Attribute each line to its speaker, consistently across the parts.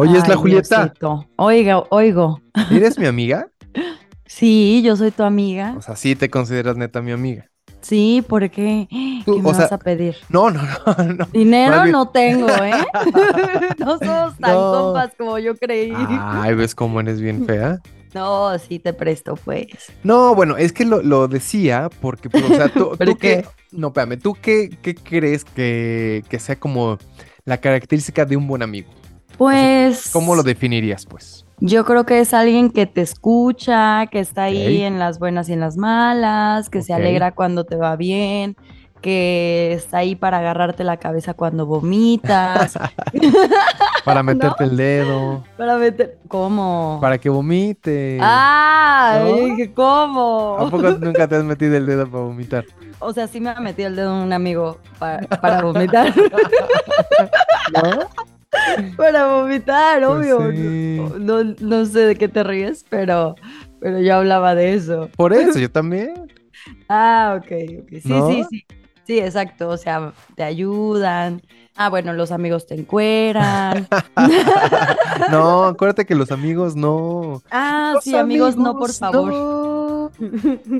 Speaker 1: Oye, es la Julieta.
Speaker 2: Diosito. Oiga, oigo.
Speaker 1: ¿Eres mi amiga?
Speaker 2: Sí, yo soy tu amiga.
Speaker 1: O sea, sí te consideras neta mi amiga.
Speaker 2: Sí, ¿por qué? ¿Qué
Speaker 1: Tú,
Speaker 2: me
Speaker 1: o sea-
Speaker 2: vas a pedir?
Speaker 1: No, no, no, no.
Speaker 2: Dinero no tengo, ¿eh? no somos tan
Speaker 1: No.
Speaker 2: compas como yo creí.
Speaker 1: Ay, ¿ves cómo eres bien fea?
Speaker 2: No, sí te presto, pues.
Speaker 1: No, bueno, es que lo, lo decía porque, pues, o sea, tú,
Speaker 2: ¿Pero
Speaker 1: tú qué...
Speaker 2: qué?
Speaker 1: No, espérame, ¿tú qué, qué crees que, que sea como la característica de un buen amigo?
Speaker 2: Pues.
Speaker 1: ¿Cómo lo definirías, pues?
Speaker 2: Yo creo que es alguien que te escucha, que está ahí en las buenas y en las malas, que se alegra cuando te va bien, que está ahí para agarrarte la cabeza cuando vomitas,
Speaker 1: Para meterte el dedo,
Speaker 2: para meter... ¿Cómo?
Speaker 1: para que vomite.
Speaker 2: ¡Ah!
Speaker 1: ¿No?
Speaker 2: ¿cómo?
Speaker 1: ¿A poco nunca te has metido el dedo para vomitar?
Speaker 2: O sea, sí me ha metido el dedo un amigo para, para vomitar.
Speaker 1: ¿No?
Speaker 2: para vomitar,
Speaker 1: Pues
Speaker 2: obvio.
Speaker 1: sí.
Speaker 2: No, no- no sé de qué te ríes, pero, pero yo hablaba de eso.
Speaker 1: Por eso, yo también.
Speaker 2: Ah, ok, ok. Sí,
Speaker 1: ¿No?
Speaker 2: sí, sí. Sí, exacto. O sea, te ayudan. Ah, bueno, los amigos te encueran.
Speaker 1: No, acuérdate que los amigos no.
Speaker 2: Ah,
Speaker 1: Los
Speaker 2: sí, amigos, no, por
Speaker 1: amigos
Speaker 2: favor.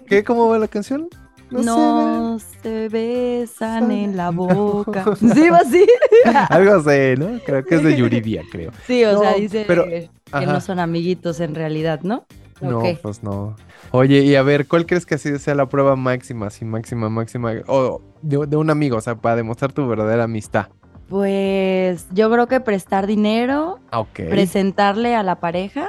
Speaker 1: ¿Qué? ¿Cómo va la canción?
Speaker 2: No,
Speaker 1: se
Speaker 2: se besan en la boca. Sí, va así.
Speaker 1: Algo así, ¿no? Creo que es de Yuridia, creo.
Speaker 2: Sí, o sea,
Speaker 1: No,
Speaker 2: dice
Speaker 1: pero-
Speaker 2: que
Speaker 1: ajá.
Speaker 2: no son amiguitos en realidad, ¿no?
Speaker 1: No, pues no. Oye, y a ver, ¿cuál crees que así sea la prueba máxima, así máxima, máxima, o de, de un amigo, o sea, para demostrar tu verdadera amistad?
Speaker 2: Pues yo creo que prestar dinero,
Speaker 1: Ah, Ok.
Speaker 2: presentarle a la pareja.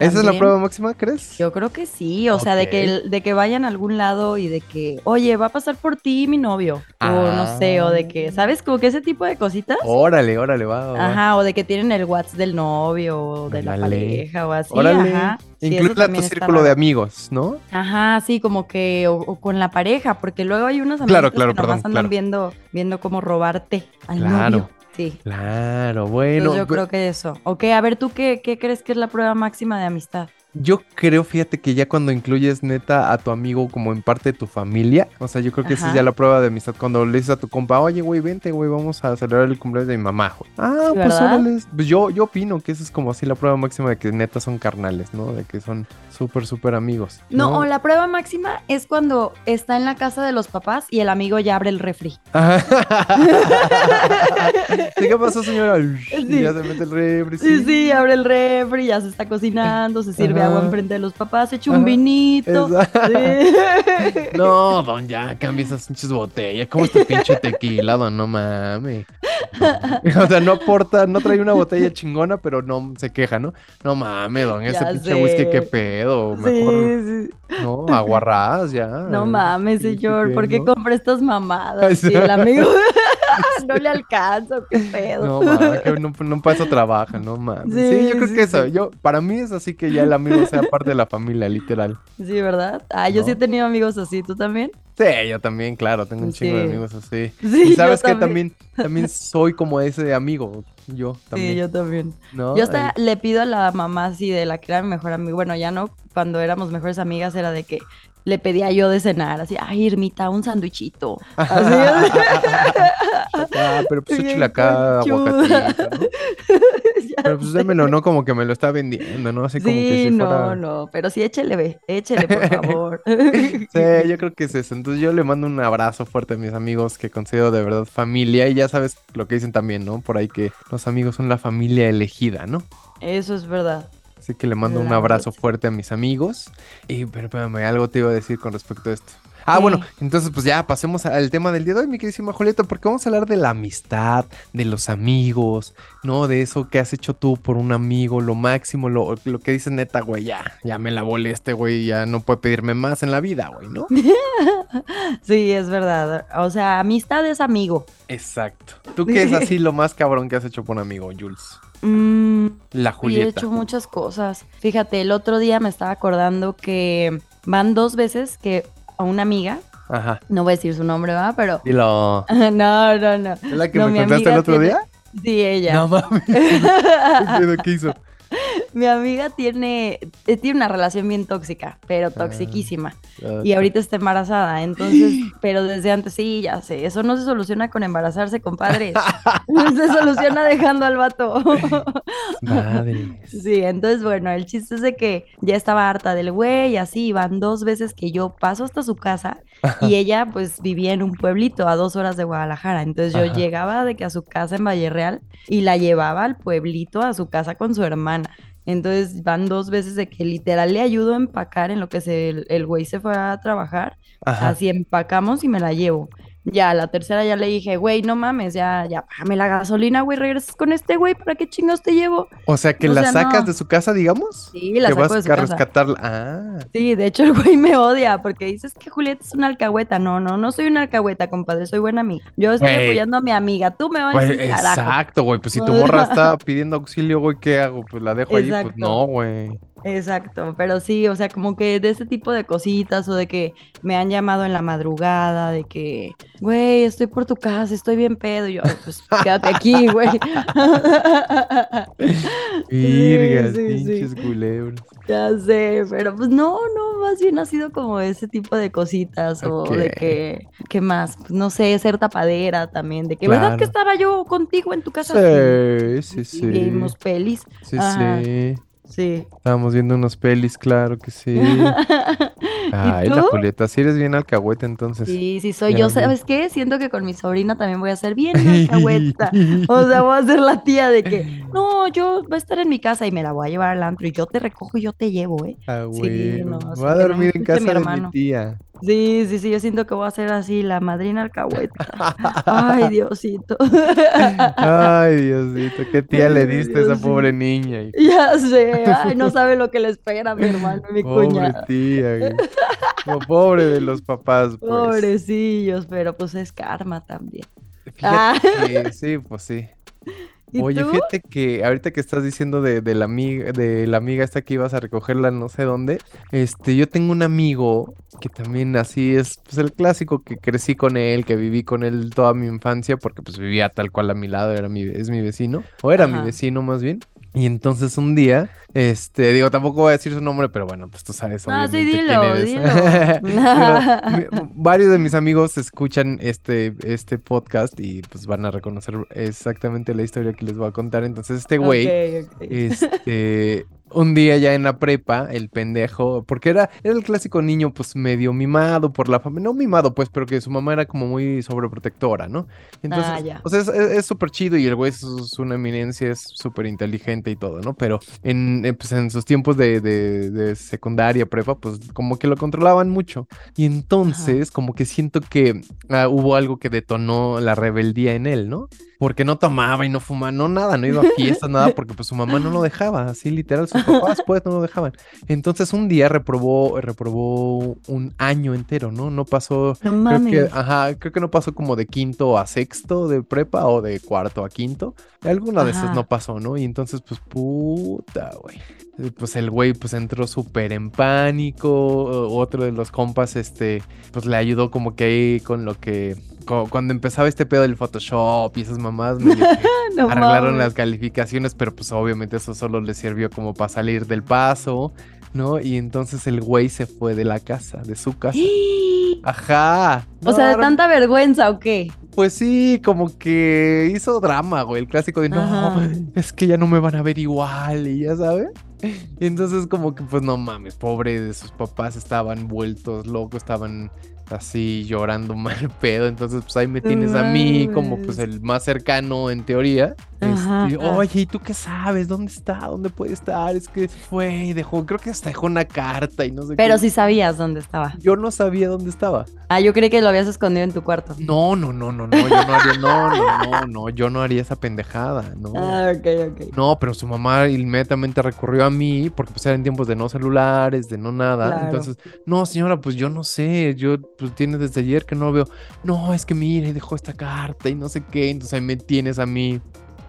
Speaker 1: ¿Esa es la prueba máxima, crees?
Speaker 2: Yo creo que sí, o sea, de que, de que vayan a algún lado y de que, oye, va a pasar por ti mi novio, o no sé, o de que, ¿sabes? Como que ese tipo de cositas.
Speaker 1: Órale, órale, va.
Speaker 2: Ajá, o de que tienen el WhatsApp del novio o de la pareja o así,
Speaker 1: Órale.
Speaker 2: ajá. Sí,
Speaker 1: a tu círculo de amigos, ¿no?
Speaker 2: Ajá, sí, como que, o, o con la pareja, porque luego hay
Speaker 1: Claro,
Speaker 2: amigos
Speaker 1: claro,
Speaker 2: que nomás
Speaker 1: perdón,
Speaker 2: andan
Speaker 1: claro.
Speaker 2: viendo, viendo cómo robarte al
Speaker 1: Claro.
Speaker 2: novio. Sí.
Speaker 1: Claro, bueno.
Speaker 2: Yo creo que eso. Ok, a ver, ¿tú qué, qué crees que es la prueba máxima de amistad?
Speaker 1: Yo creo, fíjate que ya cuando incluyes neta a tu amigo como en parte de tu familia, o sea, yo creo que esa es ya la prueba de amistad. Cuando le dices a tu compa, oye, güey, vente, güey, vamos a celebrar el cumpleaños de mi mamá, güey. Ah,
Speaker 2: Sí,
Speaker 1: pues órale. Pues yo, yo opino que esa es como así la prueba máxima de que neta son carnales, ¿no? De que son súper, súper amigos.
Speaker 2: No, o la prueba máxima es cuando está en la casa de los papás y el amigo ya abre el refri.
Speaker 1: ¿Sí, ¿Qué pasó, señora?
Speaker 2: Sí.
Speaker 1: Y ya se mete el refri.
Speaker 2: Sí, sí, abre el refri, ya se está cocinando, se sirve Agua enfrente de los papás, echa un
Speaker 1: Ajá.
Speaker 2: vinito. Sí.
Speaker 1: No, don, ya cambia esas pinches botellas. ¿Cómo este pinche tequila, don? No mames. No. O sea, no aporta, no trae una botella chingona, pero no se queja, ¿no? No mames, don, ese
Speaker 2: Ya
Speaker 1: pinche whisky, qué pedo. Mejor,
Speaker 2: Sí, sí.
Speaker 1: no, aguarrás ya.
Speaker 2: No mames, señor,
Speaker 1: ¿qué,
Speaker 2: ¿por qué
Speaker 1: no?
Speaker 2: compra estas mamadas? Sí, el amigo no le alcanza, qué pedo.
Speaker 1: No mames, que no, no para eso trabaja, no mames. Sí,
Speaker 2: Sí,
Speaker 1: yo creo
Speaker 2: sí,
Speaker 1: que eso,
Speaker 2: sí.
Speaker 1: yo, para mí es así que ya el amigo sea parte de la familia, literal.
Speaker 2: Sí, ¿verdad? Ah, yo sí he tenido amigos así, ¿tú también?
Speaker 1: Sí, yo también, claro, tengo un chingo de amigos así.
Speaker 2: Sí,
Speaker 1: y sabes que
Speaker 2: también.
Speaker 1: también, soy como ese amigo, yo también.
Speaker 2: Sí, yo también.
Speaker 1: ¿no?
Speaker 2: Yo hasta le pido a la mamá así de la que era mi mejor amiga. Bueno, ya no, cuando éramos mejores amigas era de que le pedía yo de cenar, así, ay, Irmita, un sándwichito. Así.
Speaker 1: Ah, pero pues échale acá aguacatito, ¿no? Pero pues démelo, ¿no? Como que me lo está vendiendo, ¿no? Así como que
Speaker 2: Sí,
Speaker 1: si
Speaker 2: no,
Speaker 1: fuera...
Speaker 2: no, pero sí échele, ve, échele, por favor.
Speaker 1: Sí, yo creo que es eso. Entonces yo le mando un abrazo fuerte a mis amigos que considero de verdad familia. Y ya sabes lo que dicen también, ¿no? Por ahí que los amigos son la familia elegida, ¿no?
Speaker 2: Eso es verdad.
Speaker 1: Así que le mando un abrazo fuerte a mis amigos. Y, pero espérame, algo te iba a decir con respecto a esto. Ah,
Speaker 2: Sí.
Speaker 1: bueno, entonces pues ya pasemos al tema del día de hoy, mi queridísima Julieta, porque vamos a hablar de la amistad, de los amigos, ¿no? De eso que has hecho tú por un amigo, lo máximo, lo, lo que dices neta, güey, ya, ya me la volé este güey, ya no puede pedirme más en la vida, güey, ¿no?
Speaker 2: Sí, es verdad. O sea, amistad es amigo.
Speaker 1: Exacto. ¿Tú qué es así lo más cabrón que has hecho por un amigo, Jules?
Speaker 2: Mm,
Speaker 1: La
Speaker 2: y he
Speaker 1: Julieta.
Speaker 2: hecho muchas cosas. Fíjate, el otro día me estaba acordando que van dos veces que a una amiga,
Speaker 1: Ajá.
Speaker 2: no voy a decir su nombre, ¿va? Pero...
Speaker 1: Dilo.
Speaker 2: No, no, no.
Speaker 1: ¿Es la que
Speaker 2: No,
Speaker 1: me contaste el otro
Speaker 2: tiene-
Speaker 1: día?
Speaker 2: Sí, ella.
Speaker 1: No mames. ¿Qué hizo?
Speaker 2: mi amiga tiene, eh, tiene una relación bien tóxica, pero toxiquísima. Y ahorita está embarazada, entonces, pero desde antes sí, ya sé, eso no se soluciona con embarazarse, compadre. se soluciona dejando al vato.
Speaker 1: Madre.
Speaker 2: Sí, entonces, bueno, el chiste es de que ya estaba harta del güey, así, van dos veces que yo paso hasta su casa y ella pues vivía en un pueblito a dos horas de Guadalajara. Entonces yo llegaba de que a su casa en Valle Real y la llevaba al pueblito a su casa con su hermana. Entonces van dos veces de que literal le ayudo a empacar en lo que se, el güey se fue a trabajar. Así empacamos y me la llevo. Ya, la tercera ya le dije, güey, no mames, ya, ya, bájame la gasolina, güey, regresas con este güey, ¿para qué chingados te llevo?
Speaker 1: O sea, que la sacas de su casa, digamos.
Speaker 2: Sí, la saco
Speaker 1: vas
Speaker 2: de su
Speaker 1: a
Speaker 2: casa.
Speaker 1: rescatarla. Ah.
Speaker 2: Sí, de hecho el güey me odia porque dices que Julieta es una alcahueta. No, no, no soy una alcahueta, compadre, soy buena amiga. Yo estoy
Speaker 1: Güey.
Speaker 2: apoyando a mi amiga, tú me vas a decir carajo.
Speaker 1: exacto, güey. Pues si tu morra está pidiendo auxilio, güey, ¿qué hago? Pues la dejo ahí. Pues
Speaker 2: Exacto.
Speaker 1: no, güey.
Speaker 2: Exacto, pero sí, o sea, como que de ese tipo de cositas o de que me han llamado en la madrugada, de que, güey, estoy por tu casa, estoy bien pedo. Y yo, "Ay, pues quédate aquí, güey.
Speaker 1: Virgas,
Speaker 2: sí, sí.
Speaker 1: pinches culebras.
Speaker 2: Ya sé, pero pues no, no, más bien ha sido como ese tipo de cositas o de que, ¿qué más? Pues, no sé, ser tapadera también, de que, ¿verdad que estaba yo contigo en tu casa?
Speaker 1: Sí, sí,
Speaker 2: Y
Speaker 1: sí.
Speaker 2: vimos pelis.
Speaker 1: Sí,
Speaker 2: Ajá.
Speaker 1: sí.
Speaker 2: Sí.
Speaker 1: Estábamos viendo unos pelis, claro que sí. Ay, la
Speaker 2: tú?
Speaker 1: Julieta, si eres bien alcahueta entonces.
Speaker 2: Sí, sí, soy yo. ¿Sabes qué? Siento que con mi sobrina también voy a ser bien alcahueta. O sea, voy a ser la tía de que, no, yo voy a estar en mi casa y me la voy a llevar al antro y yo te recojo y yo te llevo, ¿eh?
Speaker 1: Ah,
Speaker 2: Sí, no,
Speaker 1: Voy a dormir en casa
Speaker 2: mi
Speaker 1: de mi tía.
Speaker 2: Sí, sí, sí, yo siento que voy a ser así, la madrina alcahueta. Ay, Diosito.
Speaker 1: Ay, Diosito, qué tía le diste a esa pobre niña.
Speaker 2: Ya sé, ay, no sabe lo que le espera mi hermano mi
Speaker 1: Pobre
Speaker 2: cuñada.
Speaker 1: tía. No, pobre de los papás, pues.
Speaker 2: Pobrecillos, pero pues es karma también.
Speaker 1: Fíjate
Speaker 2: Ah.
Speaker 1: sí, pues sí.
Speaker 2: ¿Y
Speaker 1: Oye,
Speaker 2: tú?
Speaker 1: fíjate que ahorita que estás diciendo de, de la amiga, de la amiga esta que ibas a recogerla no sé dónde, este, yo tengo un amigo que también así es, pues el clásico que crecí con él, que viví con él toda mi infancia, porque pues vivía tal cual a mi lado, era mi, es mi vecino, o era mi vecino más bien. Y entonces un día, este, digo, tampoco voy a decir su nombre, pero bueno, pues tú sabes
Speaker 2: Ah, sí,
Speaker 1: obviamente
Speaker 2: dilo,
Speaker 1: quién eres.
Speaker 2: dilo.
Speaker 1: Varios de mis amigos escuchan este, este podcast y pues van a reconocer exactamente la historia que les voy a contar. Entonces, este güey, este, un día ya en la prepa, el pendejo, porque era, era el clásico niño pues medio mimado por la familia, no mimado pues, pero que su mamá era como muy sobreprotectora, ¿no? Entonces,
Speaker 2: Ah, ya.
Speaker 1: o sea, es- súper chido y el güey es, es una eminencia, es súper inteligente y todo, ¿no? Pero en, eh, pues, en sus tiempos de, de- de secundaria, prepa, pues como que lo controlaban mucho. Y entonces, como que siento que ah, hubo algo que detonó la rebeldía en él, ¿no? Porque no tomaba y no fumaba, no nada, no iba a fiestas, nada, porque pues su mamá no lo dejaba, así literal, sus papás pues no lo dejaban. Entonces un día reprobó, reprobó un año entero, ¿no? No pasó,
Speaker 2: No
Speaker 1: creo que, ajá, creo que no pasó como de quinto a sexto de prepa o de cuarto a quinto. Alguna de esas no pasó, ¿no? Y entonces, pues, puta, güey. Pues el güey, pues entró súper en pánico. Otro de los compas, este, pues le ayudó como que ahí con lo que. Cuando empezaba este pedo del Photoshop y esas mamás,
Speaker 2: No
Speaker 1: arreglaron
Speaker 2: mames.
Speaker 1: las calificaciones, pero pues obviamente eso solo le sirvió como para salir del paso, ¿no? Y entonces el güey se fue de la casa, de su casa. Ajá.
Speaker 2: O sea, de tanta vergüenza o qué?
Speaker 1: pues sí, como que hizo drama, güey. El clásico de no,
Speaker 2: Ajá.
Speaker 1: es que ya no me van a ver igual, y ya sabes. Y entonces, como que, pues no mames, pobre de sus papás estaban vueltos locos, estaban así llorando mal pedo. Entonces, pues ahí me tienes a mí como pues el más cercano en teoría.
Speaker 2: Ajá,
Speaker 1: Este. Oye, ¿y tú qué sabes? ¿Dónde está? ¿Dónde puede estar? Es que fue y dejó, creo que hasta dejó una carta y no sé
Speaker 2: Pero
Speaker 1: qué.
Speaker 2: sí sabías dónde estaba.
Speaker 1: Yo no sabía dónde estaba.
Speaker 2: Ah, yo creí que lo habías escondido en tu cuarto.
Speaker 1: No, no, no, no, no, yo no haría, no, no, no, no, yo no haría esa pendejada, no.
Speaker 2: Ah, ok, ok.
Speaker 1: No, pero su mamá inmediatamente recurrió a mí porque pues eran tiempos de no celulares, de no nada.
Speaker 2: Claro.
Speaker 1: Entonces, no, señora, pues yo no sé, yo pues tiene desde ayer que no veo. No, es que mire, dejó esta carta y no sé qué. Entonces ahí me tienes a mí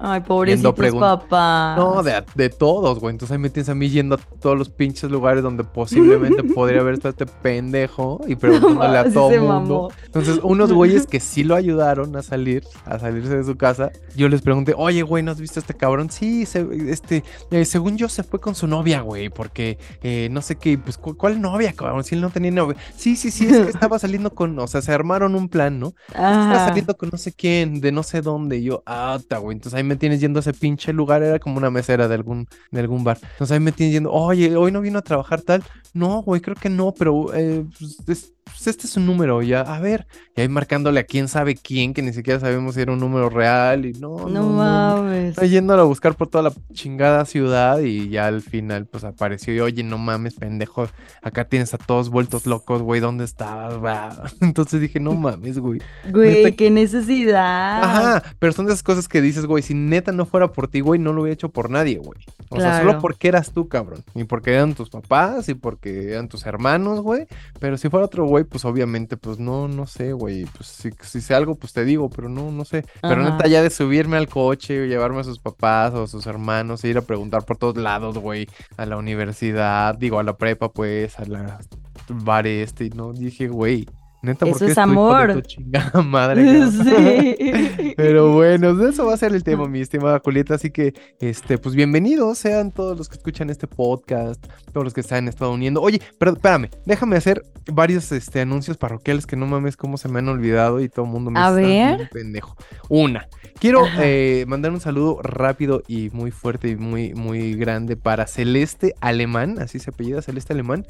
Speaker 2: Ay, pobrecitos papás.
Speaker 1: No, de, de todos, güey. Entonces ahí me tienes a mí yendo a todos los pinches lugares donde posiblemente podría haber estado este pendejo y preguntándole a todo el mundo. Entonces, unos güeyes que sí lo ayudaron a salir, a salirse de su casa, yo les pregunté, oye, güey, ¿no has visto a este cabrón? Sí, este, eh, según yo se fue con su novia, güey, porque eh, no sé qué, pues, ¿cuál novia, cabrón? Si él no tenía novia. Sí, sí, sí, es que estaba saliendo con, o sea, se armaron un plan, ¿no? Estaba saliendo con no sé quién, de no sé dónde. Y yo, ah, güey. Entonces ahí me tienes yendo a ese pinche lugar, era como una mesera de algún, de algún bar. Entonces ahí me tienes yendo, oye, hoy no vino a trabajar tal. No, güey, creo que no, pero eh, pues, pues este es un número, ya, a ver, y ahí marcándole a quién sabe quién, que ni siquiera sabemos si era un número real, y no, no, mames. No, yéndolo a buscar por toda la chingada ciudad, y ya al final, pues apareció, y oye, no mames, pendejo, acá tienes a todos vueltos locos, güey, ¿dónde estabas? Entonces dije, no mames, güey.
Speaker 2: Güey, qué necesidad.
Speaker 1: Ajá, pero son de esas cosas que dices, güey, si neta no fuera por ti, güey, no lo hubiera hecho por nadie, güey. O sea, solo porque eras tú, cabrón, y porque eran tus papás, y porque eran tus hermanos, güey, pero si fuera otro güey, pues obviamente, pues no, no sé, güey. Pues si, si sé algo, pues te digo, pero no, no sé. Pero neta, ya de subirme al coche, llevarme a sus papás o a sus hermanos, e ir a preguntar por todos lados, güey, a la universidad, digo, a la prepa, pues, a la bar este, y no, dije, güey, Neta,
Speaker 2: eso es amor.
Speaker 1: chingada madre. Sí. Pero bueno, eso va a ser el tema, mi estimada Julieta. Así que, este, pues bienvenidos sean todos los que escuchan este podcast, todos los que están en Estado Uniendo. Oye, pero espérame, déjame hacer varios este, anuncios parroquiales que no mames cómo se me han olvidado y todo el mundo me
Speaker 2: a ver.
Speaker 1: pendejo. Una, quiero eh, mandar un saludo rápido y muy fuerte y muy, muy grande para Celeste Alemán, así se apellida Celeste Alemán,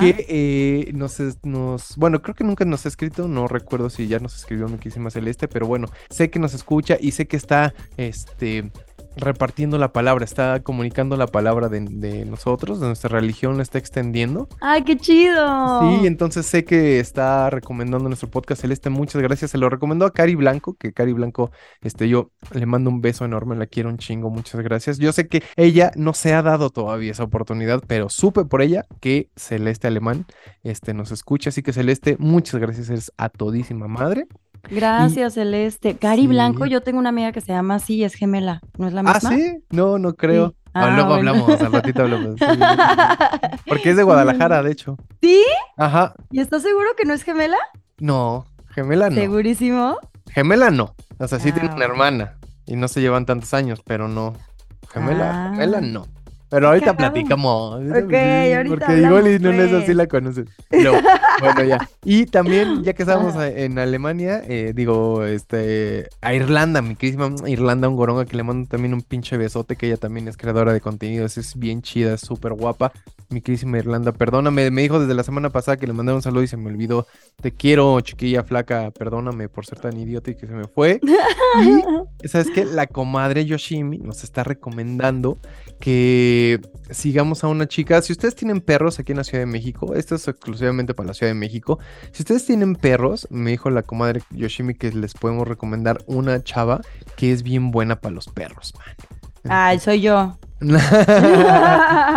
Speaker 1: que eh, nos, nos, bueno, creo que nunca nos nos ha escrito, no recuerdo si ya nos escribió mi Celeste, pero bueno, sé que nos escucha y sé que está, este, repartiendo la palabra, está comunicando la palabra de, nosotros, de nuestra religión, la está extendiendo.
Speaker 2: ¡Ay, qué chido!
Speaker 1: Sí, entonces sé que está recomendando nuestro podcast Celeste, muchas gracias. Se lo recomendó a Cari Blanco, que Cari Blanco, este, yo le mando un beso enorme, la quiero un chingo, muchas gracias. Yo sé que ella no se ha dado todavía esa oportunidad, pero supe por ella que Celeste Alemán, este, nos escucha, así que Celeste, muchas gracias, eres a todísima madre.
Speaker 2: Gracias, Celeste. Cari Blanco, yo tengo una amiga que se llama así, es gemela, ¿no es la misma?
Speaker 1: ¿Ah, sí? No, no creo. Ah, luego hablamos, al ratito hablamos. Porque es de Guadalajara, de hecho.
Speaker 2: ¿Sí?
Speaker 1: Ajá.
Speaker 2: ¿Y estás seguro que no es gemela?
Speaker 1: No, gemela no.
Speaker 2: ¿Segurísimo?
Speaker 1: Gemela no. O sea, sí tiene una ah. hermana y no se llevan tantos años, pero no. Gemela, gemela ah. no. Pero ahorita platicamos.
Speaker 2: Ok, ahorita
Speaker 1: Porque igual y no es así pues. la conoces. bueno, ya. Y también, ya que estamos en Alemania, eh, digo, este, a Irlanda, mi querida Irlanda un goronga que le mando también un pinche besote, que ella también es creadora de contenidos, es bien chida, es súper guapa. Mi queridísima Irlanda, perdóname, me dijo desde la semana pasada que le mandé un saludo y se me olvidó. Te quiero, chiquilla flaca, perdóname por ser tan idiota y que se me fue. Y, ¿sabes qué? La comadre Yoshimi nos está recomendando que sigamos a una chica. Si ustedes tienen perros aquí en la Ciudad de México, esto es exclusivamente para la Ciudad de México. Si ustedes tienen perros, me dijo la comadre Yoshimi que les podemos recomendar una chava que es bien buena para los perros, man.
Speaker 2: Ay, soy yo.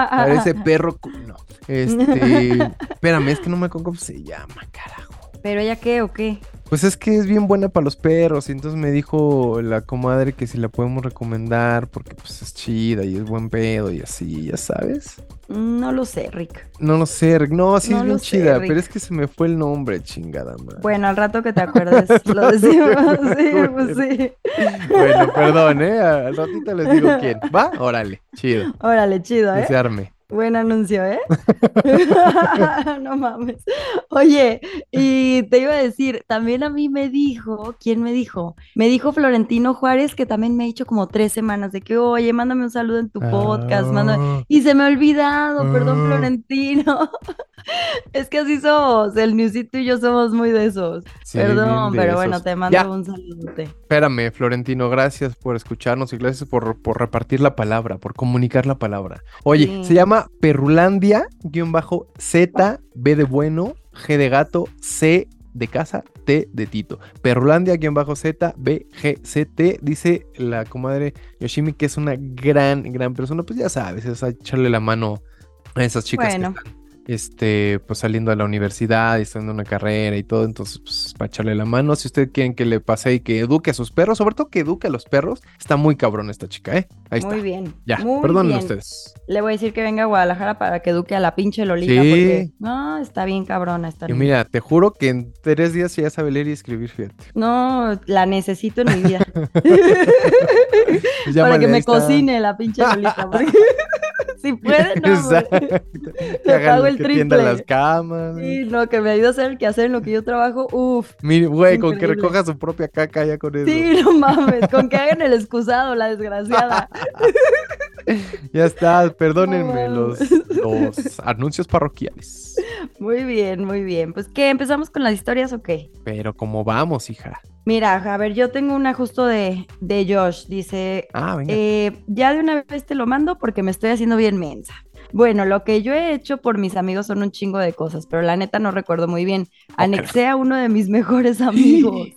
Speaker 1: Parece perro. No. Este. Espérame, es que no me acuerdo cómo se llama, carajo.
Speaker 2: ¿Pero ella qué o qué?
Speaker 1: Pues es que es bien buena para los perros. Y entonces me dijo la comadre que si la podemos recomendar porque pues es chida y es buen pedo y así, ya sabes.
Speaker 2: No lo sé, Rick.
Speaker 1: No lo sé, Rick. No, sí es bien chida, pero es que se me fue el nombre, chingada madre.
Speaker 2: Bueno, al rato que te acuerdes, lo decimos. Sí, pues sí.
Speaker 1: Bueno, perdón, ¿eh? Al ratito les digo quién. ¿Va? Órale, chido.
Speaker 2: Órale, chido, ¿eh?
Speaker 1: Desearme.
Speaker 2: Buen anuncio, ¿eh? no mames. Oye, y te iba a decir, también a mí me dijo, ¿quién me dijo? Me dijo Florentino Juárez, que también me ha dicho como tres semanas de que, oye, mándame un saludo en tu podcast, ah. y se me ha olvidado, perdón, ah. Florentino. es que así somos, el Newsito y yo somos muy de esos. perdón, pero bueno, te mando un saludo.
Speaker 1: Espérame, Florentino, gracias por escucharnos y gracias por, por repartir la palabra, por comunicar la palabra. Oye, se llama Perrulandia, guion bajo Z, B de bueno, G de gato, C de casa, T de Tito. Perrulandia, guion bajo Z, B, G, C, T. Dice la comadre Yoshimi que es una gran, gran persona. Pues ya sabes, es echarle la mano a esas chicas. Bueno. Este, pues saliendo a la universidad y estudiando una carrera y todo, entonces, pues, para echarle la mano. Si ustedes quieren que le pase y que eduque a sus perros, sobre todo que eduque a los perros, está muy cabrón esta chica, ¿eh? Ahí
Speaker 2: Muy
Speaker 1: está.
Speaker 2: bien.
Speaker 1: Ya,
Speaker 2: muy
Speaker 1: perdonen
Speaker 2: bien.
Speaker 1: ustedes.
Speaker 2: Le voy a decir que venga a Guadalajara para que eduque a la pinche Lolita.
Speaker 1: Sí.
Speaker 2: Porque no, está bien cabrona. Está
Speaker 1: Y mira, te juro que en tres días ya sabe leer y escribir, fíjate.
Speaker 2: No, la necesito en mi vida. Para que me
Speaker 1: está.
Speaker 2: cocine la pinche Lolita. porque si puede, no.
Speaker 1: Exacto. Que hagan
Speaker 2: pago el
Speaker 1: que
Speaker 2: triple.
Speaker 1: las camas.
Speaker 2: Sí, no, que me ayude a hacer el quehacer en lo que yo trabajo. Uf.
Speaker 1: Mire, güey, con que recoja su propia caca ya con eso.
Speaker 2: Sí, no mames. Con que hagan el excusado, la desgraciada.
Speaker 1: Ya está, perdónenme los, los anuncios parroquiales.
Speaker 2: Muy bien, muy bien. Pues, ¿qué? ¿Empezamos con las historias o qué?
Speaker 1: Pero como vamos, hija.
Speaker 2: Mira, a ver, yo tengo una justo de, de Josh. Dice,
Speaker 1: Ah, venga.
Speaker 2: Eh, ya de una vez te lo mando porque me estoy haciendo bien mensa. Bueno, lo que yo he hecho por mis amigos son un chingo de cosas, pero la neta no recuerdo muy bien. Anexé a uno de mis mejores amigos,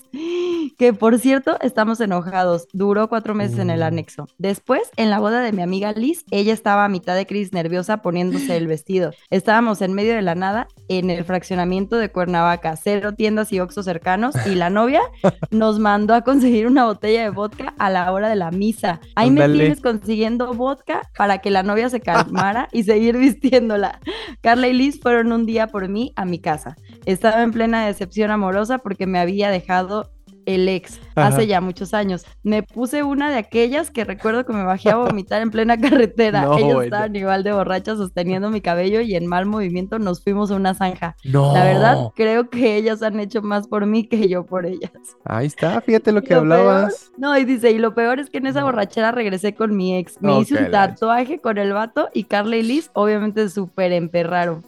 Speaker 2: que por cierto estamos enojados. Duró cuatro meses en el
Speaker 1: Mm.
Speaker 2: anexo. Después, en la boda de mi amiga Liz, ella estaba a mitad de crisis nerviosa poniéndose el vestido. Estábamos en medio de la nada en el fraccionamiento de Cuernavaca, cero tiendas y oxos cercanos, y la novia nos mandó a conseguir una botella de vodka a la hora de la misa. Ahí me tienes consiguiendo vodka para que la novia se calmara y seguir vistiéndola. Carla y Liz fueron un día por mí a mi casa. Estaba en plena decepción amorosa porque me había dejado el ex hace ya muchos años. Me puse una de aquellas que recuerdo que me bajé a vomitar en plena carretera.
Speaker 1: No,
Speaker 2: Ellas
Speaker 1: bueno.
Speaker 2: estaban igual de borrachas sosteniendo mi cabello y en mal movimiento nos fuimos a una zanja.
Speaker 1: no.
Speaker 2: La verdad, creo que ellas han hecho más por mí que yo por ellas.
Speaker 1: Ahí está, fíjate lo que
Speaker 2: lo
Speaker 1: hablabas.
Speaker 2: No, y dice, y lo peor es que en esa borrachera regresé con mi ex. Me hice un tatuaje con el vato y Carla y Liz obviamente súper emperraron.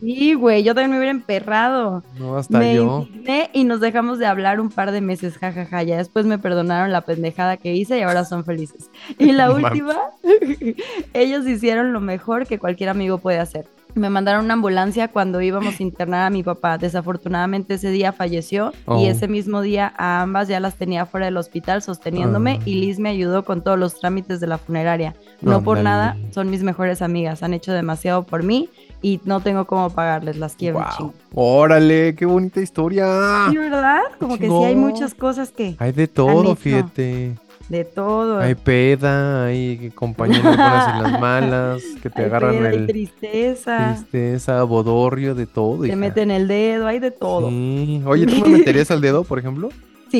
Speaker 2: Sí, güey, yo también me hubiera emperrado.
Speaker 1: no, hasta
Speaker 2: me
Speaker 1: yo.
Speaker 2: indigné y nos dejamos de hablar un par de meses, jajaja. Ya después me perdonaron la pendejada que hice y ahora son felices. Y la última, ellos hicieron lo mejor que cualquier amigo puede hacer. Me mandaron una ambulancia cuando íbamos a internar a mi papá. Desafortunadamente ese día falleció
Speaker 1: Oh.
Speaker 2: y ese mismo día a ambas ya las tenía fuera del hospital sosteniéndome
Speaker 1: Ah.
Speaker 2: y Liz me ayudó con todos los trámites de la funeraria. No por nada, son mis mejores amigas. Han hecho demasiado por mí y no tengo cómo pagarles. Las quiero
Speaker 1: Wow.
Speaker 2: chingo.
Speaker 1: Órale, qué bonita historia.
Speaker 2: Sí, ¿verdad? Como que sí hay muchas cosas que...
Speaker 1: Hay de todo, fíjate.
Speaker 2: De todo.
Speaker 1: Hay peda, hay compañeros buenas y las malas, que te
Speaker 2: Hay
Speaker 1: agarran
Speaker 2: hay
Speaker 1: el
Speaker 2: tristeza.
Speaker 1: tristeza, bodorrio, de todo.
Speaker 2: Te
Speaker 1: hija.
Speaker 2: meten el dedo, hay de todo. Sí,
Speaker 1: Sí. Oye, ¿tú me meterías al dedo, por ejemplo?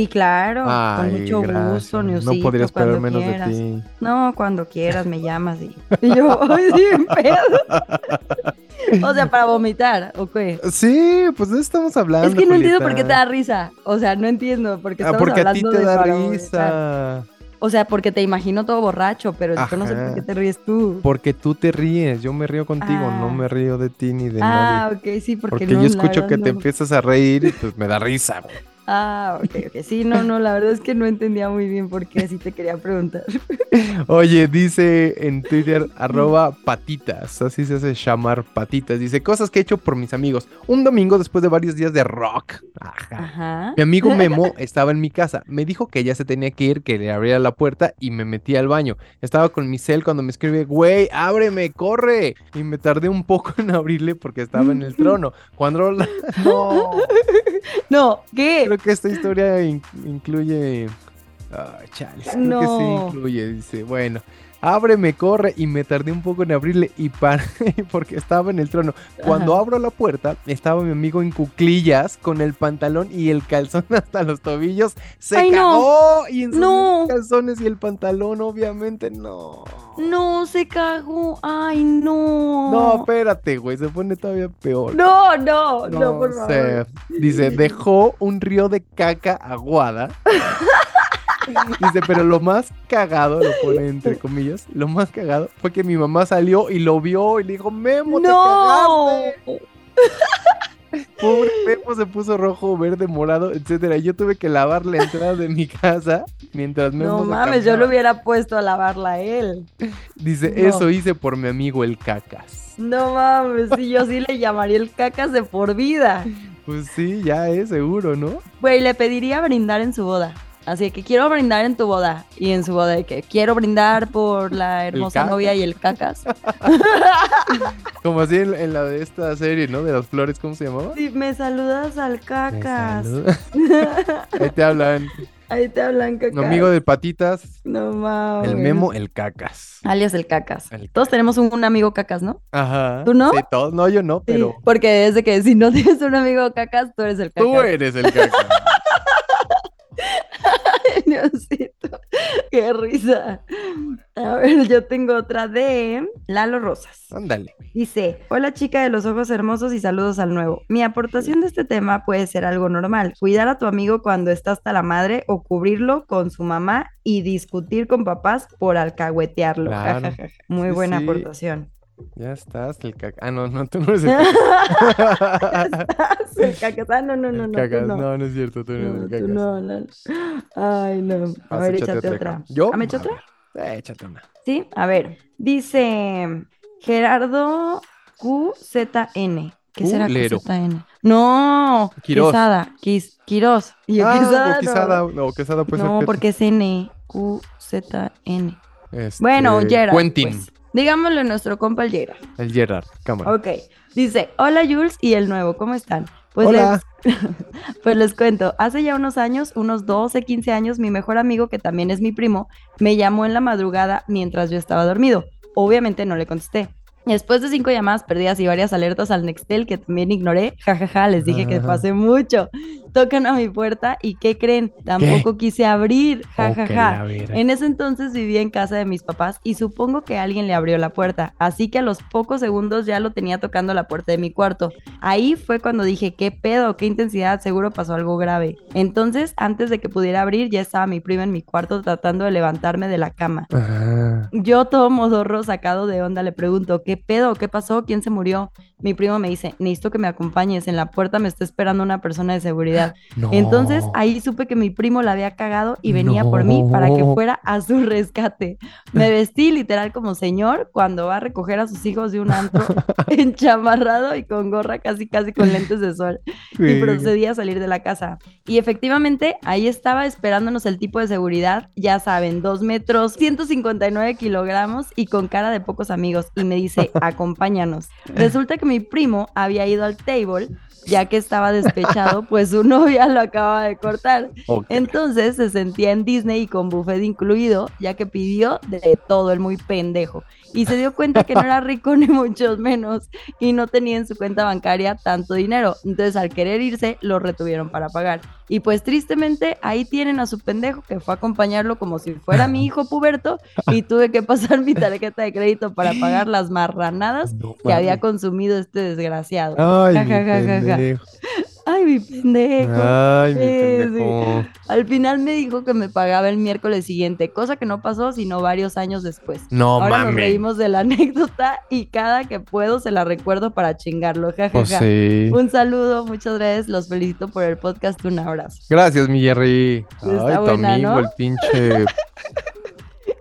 Speaker 2: claro.
Speaker 1: Ay,
Speaker 2: con mucho
Speaker 1: gracias.
Speaker 2: gusto,
Speaker 1: No
Speaker 2: Niusito,
Speaker 1: podría esperar menos
Speaker 2: quieras.
Speaker 1: de ti.
Speaker 2: No, cuando quieras me llamas y, y yo, ay, sí, pedo. O sea, para vomitar, ¿o qué?
Speaker 1: Sí, pues de eso estamos hablando.
Speaker 2: Es que no entiendo por qué te da risa. O sea, no entiendo por qué
Speaker 1: Ah,
Speaker 2: estamos
Speaker 1: porque a ti
Speaker 2: hablando
Speaker 1: te
Speaker 2: de
Speaker 1: da
Speaker 2: vomitar. O sea, porque te imagino todo borracho, pero yo no sé por qué te ríes tú.
Speaker 1: Porque tú te ríes, yo me río contigo, no
Speaker 2: Ah.
Speaker 1: me río de ti ni de
Speaker 2: Ah,
Speaker 1: nadie.
Speaker 2: ok, sí, porque,
Speaker 1: Porque
Speaker 2: no,
Speaker 1: yo escucho que te empiezas a reír y pues me da risa.
Speaker 2: Ah, ok, ok. Sí, no, no, la verdad es que no entendía muy bien por qué, así te quería preguntar.
Speaker 1: Oye, dice en Twitter, arroba patitas, así se hace llamar patitas. Dice, cosas que he hecho por mis amigos. Un domingo después de varios días de rock. Ajá.
Speaker 2: Ajá.
Speaker 1: Mi amigo Memo estaba en mi casa. Me dijo que ya se tenía que ir, que le abriera la puerta y me metí al baño. Estaba con mi cel cuando me escribe, güey, ábreme, corre. Y me tardé un poco en abrirle porque estaba en el trono. Cuando. No,
Speaker 2: No, ¿qué?
Speaker 1: Que esta historia in- incluye... Chales, creo que
Speaker 2: No.
Speaker 1: sí incluye. Dice, bueno, ábreme, corre. Y me tardé un poco en abrirle y para porque estaba en el trono. Cuando
Speaker 2: Ajá.
Speaker 1: abro la puerta, estaba mi amigo en cuclillas con el pantalón y el calzón hasta los tobillos. Se
Speaker 2: Ay, no.
Speaker 1: cagó y en sus
Speaker 2: No.
Speaker 1: calzones y el pantalón, obviamente, no.
Speaker 2: No, se cagó. Ay, no.
Speaker 1: No, espérate, güey, se pone todavía peor.
Speaker 2: No, no, no, por
Speaker 1: No
Speaker 2: favor.
Speaker 1: sé. Dice, dejó un río de caca aguada. Dice, pero lo más cagado, lo pone entre comillas, lo más cagado fue que mi mamá salió y lo vio y le dijo, Memo, te
Speaker 2: No.
Speaker 1: cagaste. Pobre Memo se puso rojo, verde, morado, etcétera. Y yo tuve que lavar la entrada de mi casa mientras Memo
Speaker 2: No mames, yo lo hubiera puesto a lavarla a él.
Speaker 1: Dice,
Speaker 2: No.
Speaker 1: eso hice por mi amigo el cacas.
Speaker 2: No mames, sí, yo sí le llamaría el cacas de por vida.
Speaker 1: Pues sí, ya es seguro, ¿no?
Speaker 2: Güey, le pediría brindar en su boda. Así de que quiero brindar en tu boda. Y en su boda de que quiero brindar por la hermosa novia y el cacas.
Speaker 1: Como así en, en la de esta serie, ¿no? De las flores, ¿cómo se llamaba?
Speaker 2: Si me saludas al cacas.
Speaker 1: Ahí te hablan.
Speaker 2: Ahí te hablan cacas.
Speaker 1: Un amigo de patitas,
Speaker 2: No mames.
Speaker 1: el memo, el cacas.
Speaker 2: Alias el cacas.
Speaker 1: El
Speaker 2: Todos tenemos un, un amigo cacas, ¿no?
Speaker 1: Ajá.
Speaker 2: ¿Tú no?
Speaker 1: Sí, todos. No, yo no,
Speaker 2: Sí,
Speaker 1: pero
Speaker 2: porque es de que si no tienes un amigo cacas, tú eres el cacas.
Speaker 1: tú eres el cacas.
Speaker 2: Ay, Diosito, qué risa. A ver, yo tengo otra de Lalo Rosas.
Speaker 1: Ándale.
Speaker 2: Dice, hola chica de los ojos hermosos y saludos al nuevo. Mi aportación de este tema puede ser algo normal, cuidar a tu amigo cuando está hasta la madre o cubrirlo con su mamá y discutir con papás por alcahuetearlo.
Speaker 1: Claro.
Speaker 2: Muy
Speaker 1: Sí,
Speaker 2: buena
Speaker 1: sí.
Speaker 2: aportación.
Speaker 1: Ya estás, el cacas. Ah, no, no, tú no eres el cacas.
Speaker 2: El cacas. Ah, no, no, no, no, tú
Speaker 1: cacas.
Speaker 2: no.
Speaker 1: No, no es cierto, tú no eres
Speaker 2: No,
Speaker 1: el
Speaker 2: tú
Speaker 1: cacas.
Speaker 2: no, no. Ay, no. A ver,
Speaker 1: échate otra,
Speaker 2: otra.
Speaker 1: ¿Yo?
Speaker 2: ¿Ah, me echo otra?
Speaker 1: Eh, échate una.
Speaker 2: Sí, a ver. Dice Gerardo QZN. ¿Qué será. QZN? No,
Speaker 1: Quirós.
Speaker 2: Quesada. Quis, Quirós. Y
Speaker 1: Ah,
Speaker 2: Quesada,
Speaker 1: o
Speaker 2: no.
Speaker 1: Quesada, no, Quesada puede
Speaker 2: No,
Speaker 1: ser.
Speaker 2: porque es N. QZN.
Speaker 1: Este,
Speaker 2: Bueno, Gerard.
Speaker 1: Quentin,
Speaker 2: pues. Digámosle a nuestro compa el Gerard.
Speaker 1: el Gerard, cámara.
Speaker 2: Ok. Dice, hola Jules y el nuevo, ¿cómo están? Pues
Speaker 1: Hola.
Speaker 2: les, pues les cuento, hace ya unos años, unos 12, 15 años, mi mejor amigo, que también es mi primo, me llamó en la madrugada mientras yo estaba dormido. Obviamente no le contesté. Después de cinco llamadas perdidas y varias alertas al Nextel que también ignoré, jajaja, les dije que
Speaker 1: Ajá.
Speaker 2: pasé mucho. Tocan a mi puerta y ¿qué creen? Tampoco quise abrir, jajaja.
Speaker 1: la vera.
Speaker 2: En ese entonces vivía en casa de mis papás y supongo que alguien le abrió la puerta, así que a los pocos segundos ya lo tenía tocando la puerta de mi cuarto. Ahí fue cuando dije, ¿qué pedo? ¿Qué intensidad? Seguro pasó algo grave. Entonces, antes de que pudiera abrir, ya estaba mi prima en mi cuarto tratando de levantarme de la cama.
Speaker 1: Ah,
Speaker 2: Yo todo modorro, sacado de onda, le pregunto, ¿qué pedo? ¿Qué pasó? ¿Quién se murió? Mi primo me dice, necesito que me acompañes, en la puerta me está esperando una persona de seguridad.
Speaker 1: No.
Speaker 2: Entonces ahí supe que mi primo la había cagado y venía por mí para que
Speaker 1: No.
Speaker 2: fuera a su rescate. Me vestí literal como señor cuando va a recoger a sus hijos de un antro enchamarrado y con gorra casi casi con lentes de sol y
Speaker 1: Verga.
Speaker 2: procedí a salir de la casa. Y efectivamente ahí estaba esperándonos el tipo de seguridad, ya saben, dos metros, 159 kilogramos y con cara de pocos amigos y me dice, acompáñanos. Resulta que mi primo había ido al table ya que estaba despechado, pues su novia lo acaba de cortar. Entonces se sentía en Disney con buffet incluido, ya que pidió de todo el muy pendejo. Y se dio cuenta que no era rico ni mucho menos y no tenía en su cuenta bancaria tanto dinero. Entonces al querer irse, lo retuvieron para pagar. Y pues tristemente ahí tienen a su pendejo que fue a acompañarlo como si fuera mi hijo puberto y tuve que pasar mi tarjeta de crédito para pagar las marranadas
Speaker 1: No
Speaker 2: que había consumido este desgraciado.
Speaker 1: Ay,
Speaker 2: Ja, ja, ja. Ay, mi pendejo.
Speaker 1: Ay, mi
Speaker 2: sí.
Speaker 1: pendejo.
Speaker 2: Al final me dijo que me pagaba el miércoles siguiente, cosa que no pasó sino varios años después.
Speaker 1: No
Speaker 2: Ahora nos
Speaker 1: mames.
Speaker 2: reímos de la anécdota y cada que puedo se la recuerdo para chingarlo. Ja, ja,
Speaker 1: Pues
Speaker 2: ja.
Speaker 1: sí.
Speaker 2: Un saludo, muchas gracias, los felicito por el podcast, un abrazo.
Speaker 1: Gracias, mi Jerry. Ay,
Speaker 2: Está
Speaker 1: tu
Speaker 2: buena,
Speaker 1: amigo,
Speaker 2: ¿no?
Speaker 1: el pinche.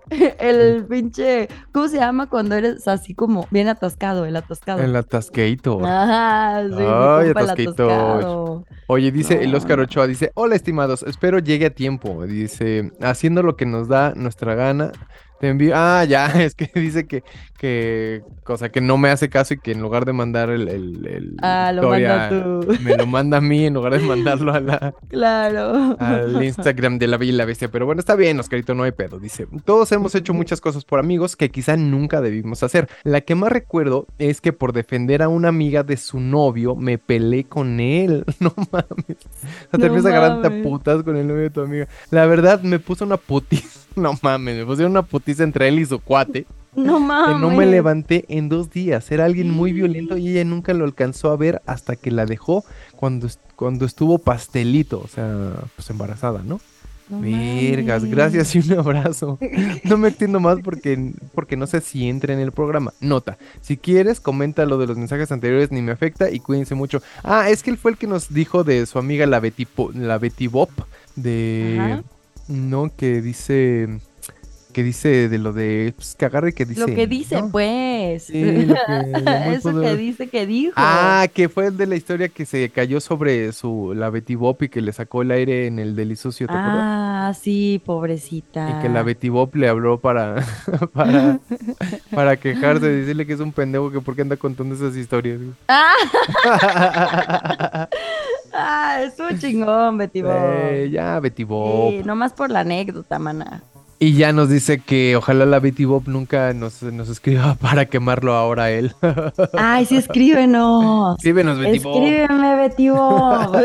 Speaker 2: El pinche, ¿cómo se llama cuando eres así como bien atascado, el atascado?
Speaker 1: El atasqueito.
Speaker 2: Ajá, sí,
Speaker 1: Ay,
Speaker 2: atascado.
Speaker 1: Oye, dice el Oscar. Ochoa, dice, hola estimados, espero llegue a tiempo. Dice, haciendo lo que nos da nuestra gana. Te envío. Ah, ya, es que dice que, que, cosa que no me hace caso y que en lugar de mandar el, el, el
Speaker 2: Ah, lo
Speaker 1: historia,
Speaker 2: manda tú.
Speaker 1: me lo manda a mí en lugar de mandarlo a la,
Speaker 2: Claro.
Speaker 1: al Instagram de la Bella y la Bestia. Pero bueno, está bien, Oscarito, no hay pedo. Dice, todos hemos hecho muchas cosas por amigos que quizá nunca debimos hacer. La que más recuerdo es que por defender a una amiga de su novio me peleé con él. No mames. O sea, te
Speaker 2: No
Speaker 1: empiezas a putas con el novio de tu amiga. La verdad, me puso una putiza. No mames, me pusieron una putiza entre él y su cuate.
Speaker 2: No mames.
Speaker 1: Que no me levanté en dos días. Era alguien muy violento y ella nunca lo alcanzó a ver hasta que la dejó cuando, cuando estuvo pastelito. O sea, pues embarazada, ¿no?
Speaker 2: No
Speaker 1: Vergas,
Speaker 2: mames.
Speaker 1: gracias y un abrazo. No me extiendo más porque, porque no sé si entra en el programa. Nota, si quieres, comenta lo de los mensajes anteriores, ni me afecta y cuídense mucho. Ah, es que él fue el que nos dijo de su amiga la Betty, Po- la Betty Bop, de...
Speaker 2: Ajá.
Speaker 1: No, que dice que dice de lo de pues, que agarre que dice.
Speaker 2: Lo que dice,
Speaker 1: ¿no?
Speaker 2: pues.
Speaker 1: Sí, lo que- lo muy
Speaker 2: Eso que dice que dijo.
Speaker 1: Ah, que fue el de la historia que se cayó sobre su la Betty Bop y que le sacó el aire en el delicioso, ¿te acuerdas?
Speaker 2: Ah, sí, pobrecita.
Speaker 1: Y que la Betty Bop le habló para, para, para quejarse, decirle que es un pendejo que por qué anda contando esas historias.
Speaker 2: Ah, ah, estuvo chingón, Betty Bob.
Speaker 1: Eh, ya, Betty Bop.
Speaker 2: Sí, nomás por la anécdota, mana.
Speaker 1: Y ya nos dice que ojalá la Betty Bop nunca nos, nos escriba para quemarlo ahora a él.
Speaker 2: Ay, sí, escríbenos.
Speaker 1: Escríbenos, Betty Bop.
Speaker 2: Escríbeme, Betty Bob.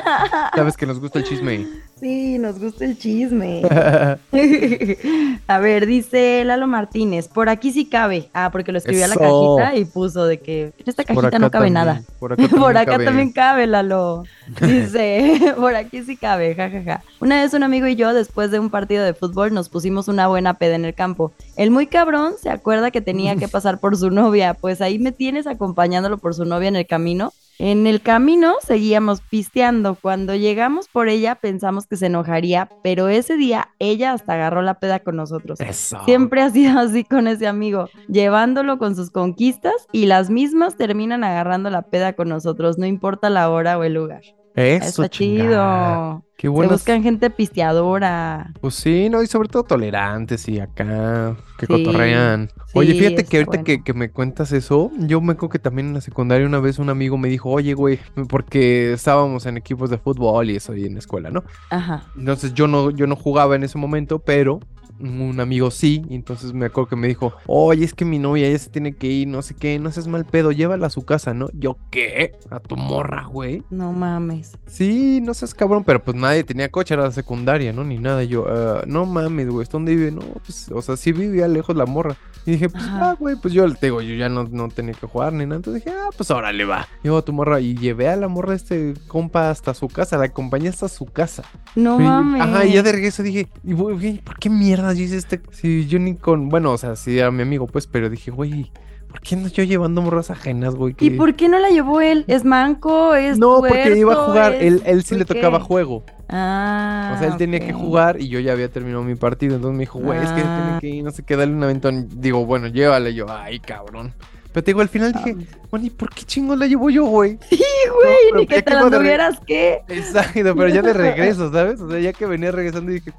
Speaker 1: Sabes que nos gusta el chisme.
Speaker 2: Sí, nos gusta el chisme. A ver, dice Lalo Martínez, por aquí sí cabe. Ah, porque lo escribió a la cajita y puso de que en esta cajita no cabe
Speaker 1: también,
Speaker 2: nada.
Speaker 1: Por acá también.
Speaker 2: Por acá
Speaker 1: cabe.
Speaker 2: también cabe, Lalo. Dice, por aquí sí cabe, jajaja. Una vez un amigo y yo, después de un partido de fútbol, nos pusimos una buena peda en el campo. El muy cabrón se acuerda que tenía que pasar por su novia, pues ahí me tienes acompañándolo por su novia en el camino. En el camino seguíamos pisteando. Cuando llegamos por ella pensamos que se enojaría, pero ese día ella hasta agarró la peda con nosotros.
Speaker 1: Eso.
Speaker 2: Siempre ha sido así con ese amigo, llevándolo con sus conquistas y las mismas terminan agarrando la peda con nosotros, no importa la hora o el lugar.
Speaker 1: Eso,
Speaker 2: Está chido.
Speaker 1: Qué
Speaker 2: Se
Speaker 1: bueno.
Speaker 2: buscan gente pisteadora.
Speaker 1: Pues sí, no, y sobre todo tolerantes y acá, que
Speaker 2: Sí,
Speaker 1: cotorrean.
Speaker 2: sí,
Speaker 1: Oye, fíjate que ahorita que me cuentas eso, yo me acuerdo que también en la secundaria una vez un amigo me dijo, oye, güey, porque estábamos en equipos de fútbol y eso y en la escuela, ¿no?
Speaker 2: Ajá.
Speaker 1: Entonces yo no, yo no jugaba en ese momento, pero un amigo sí, y entonces me acuerdo que me dijo, oye, es que mi novia ya se tiene que ir, no sé qué, no seas mal pedo, llévala a su casa, ¿no? Yo, ¿qué? A tu morra, güey.
Speaker 2: No mames.
Speaker 1: Sí, no seas cabrón, pero pues nadie tenía coche, era la secundaria, ¿no? Ni nada. Yo, "Ah, no mames, güey, ¿dónde vive? No, pues, o sea, sí vivía lejos la morra. Y dije, pues,
Speaker 2: Ajá.
Speaker 1: ah, güey, pues yo te digo, yo ya no, no tenía que jugar ni nada. Entonces dije, ah, pues órale, va. Llevo a tu morra y llevé a la morra de este compa hasta su casa, la acompañé hasta su casa.
Speaker 2: No
Speaker 1: Y-
Speaker 2: mames.
Speaker 1: Ajá, y ya de regreso dije, y, güey, güey, ¿por qué mierda yo hice este? Si yo ni con, bueno, o sea, sí era mi amigo, pues, pero dije, güey, ¿por qué no yo llevando morras ajenas, güey?
Speaker 2: ¿Y por qué no la llevó él? ¿Es manco? ¿Es
Speaker 1: No, porque iba a jugar,
Speaker 2: ¿Es-
Speaker 1: él, él sí le
Speaker 2: qué?
Speaker 1: tocaba juego.
Speaker 2: Ah.
Speaker 1: O sea, él tenía que jugar y yo ya había terminado mi partido. Entonces me dijo, güey, es que
Speaker 2: Ah.
Speaker 1: tiene que ir, no sé qué, darle un aventón. Digo, bueno, llévale. Y yo, ay, cabrón. Pero te digo, al final dije, bueno, ¿y por qué chingo la llevo yo, güey?
Speaker 2: Sí,
Speaker 1: No,
Speaker 2: güey, ni que te
Speaker 1: que
Speaker 2: la anduvieras, ¿qué?
Speaker 1: Exacto, pero ya de regreso, ¿sabes? O sea, ya que venía regresando dije,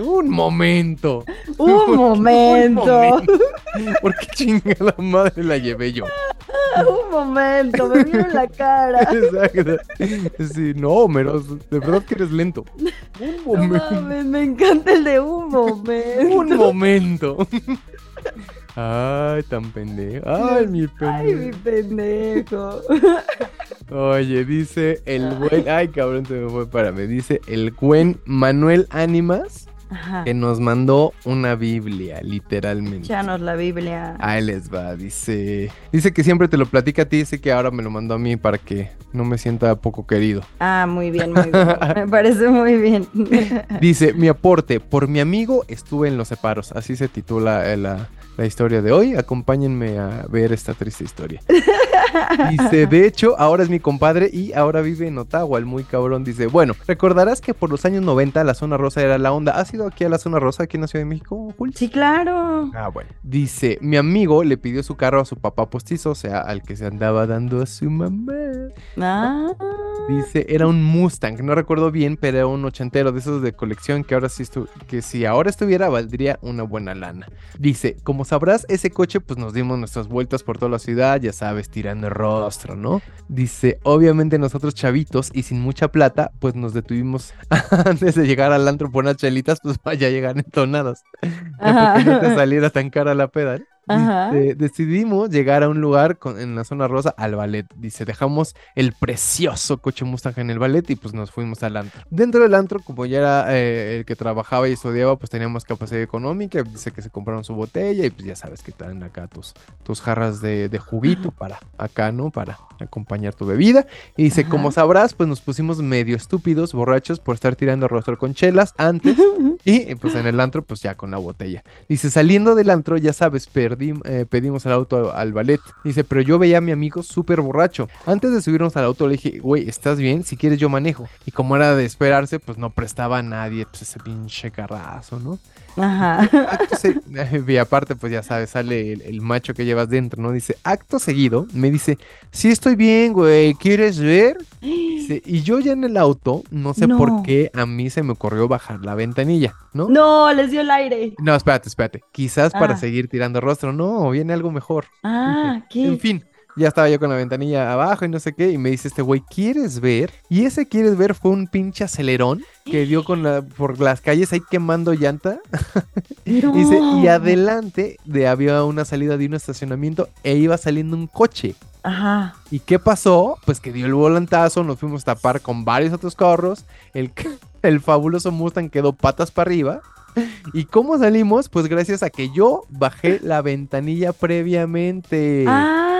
Speaker 1: un momento.
Speaker 2: Un momento.
Speaker 1: ¿Por qué chinga la madre la llevé yo?
Speaker 2: Un momento, me vieron la cara.
Speaker 1: Exacto. Sí, no, Mero, de verdad que eres lento. Un
Speaker 2: No
Speaker 1: momento.
Speaker 2: mames, me encanta el de un momento.
Speaker 1: Un momento. Ay, tan pendejo. Ay, mi
Speaker 2: Ay, mi
Speaker 1: pendejo.
Speaker 2: pendejo.
Speaker 1: Oye, dice el buen. Ay, cabrón, se me fue. Párame. Dice el buen Manuel Ánimas
Speaker 2: Ajá.
Speaker 1: que nos mandó una Biblia, literalmente.
Speaker 2: Échanos la Biblia.
Speaker 1: Ahí les va, dice. Dice que siempre te lo platica a ti, dice que ahora me lo mandó a mí para que no me sienta poco querido.
Speaker 2: Ah, muy bien, muy bien. Me parece muy bien.
Speaker 1: Dice, mi aporte, por mi amigo estuve en los separos. Así se titula eh, la, la historia de hoy. Acompáñenme a ver esta triste historia. Dice, de hecho, ahora es mi compadre y ahora vive en Ottawa, el muy cabrón. Dice, bueno, recordarás que por los años 90 la zona rosa era la onda. ¿Has ido aquí a la zona rosa, aquí en la Ciudad de México, Jul?
Speaker 2: Sí, claro.
Speaker 1: Ah, bueno. Dice, mi amigo le pidió su carro a su papá postizo, o sea, al que se andaba dando a su mamá.
Speaker 2: Ah.
Speaker 1: Dice, era un Mustang, no recuerdo bien, pero era un ochentero de esos de colección que ahora sí que si ahora estuviera valdría una buena lana. Dice, como sabrás, ese coche pues nos dimos nuestras vueltas por toda la ciudad, ya sabes, tirando rostro, ¿no? Dice, obviamente nosotros chavitos y sin mucha plata, pues nos detuvimos antes de llegar al antro por unas chelitas, pues vaya a llegar entonadas. No te saliera tan cara la peda. ¿no? Dice, decidimos llegar a un lugar con- en la zona rosa al ballet. Dice, dejamos el precioso coche Mustang en el ballet y pues nos fuimos al antro. Dentro del antro, como ya era eh, el que trabajaba y estudiaba, pues teníamos capacidad económica. Dice que se compraron su botella y pues ya sabes que traen acá tus, tus jarras de, de juguito para acá, ¿no? Para acompañar tu bebida. Y dice,
Speaker 2: Ajá.
Speaker 1: como sabrás, pues nos pusimos medio estúpidos, borrachos por estar tirando rostro con chelas antes. Y pues en el antro, pues ya con la botella. Dice, saliendo del antro, ya sabes, eh, pedimos el auto al ballet. Dice, pero yo veía a mi amigo súper borracho. Antes de subirnos al auto, le dije, güey, ¿estás bien? Si quieres, yo manejo. Y como era de esperarse, pues no prestaba a nadie pues, ese pinche carrazo, ¿no?
Speaker 2: Ajá.
Speaker 1: Acto se- Y aparte, pues ya sabes, sale el, el macho que llevas dentro, ¿no? Dice, acto seguido, me dice, sí estoy bien, güey, ¿quieres ver? Dice, y yo ya en el auto, no sé
Speaker 2: No.
Speaker 1: por qué a mí se me ocurrió bajar la ventanilla, ¿no?
Speaker 2: No, les dio el aire.
Speaker 1: No, espérate, espérate. Quizás para
Speaker 2: Ah.
Speaker 1: seguir tirando rostro. No, viene algo mejor.
Speaker 2: Ah,
Speaker 1: En
Speaker 2: ¿qué?
Speaker 1: fin, ya estaba yo con la ventanilla abajo y no sé qué. Y me dice este güey, ¿quieres ver? Y ese quieres ver fue un pinche acelerón que dio con la, por las calles ahí quemando llanta. Y, dice, y
Speaker 2: No.
Speaker 1: adelante de, había una salida de un estacionamiento e iba saliendo un coche.
Speaker 2: Ajá.
Speaker 1: ¿Y qué pasó? Pues que dio el volantazo, nos fuimos a tapar con varios otros carros. El, el fabuloso Mustang quedó patas para arriba. ¿Y cómo salimos? Pues gracias a que yo bajé la ventanilla previamente.
Speaker 2: Ah,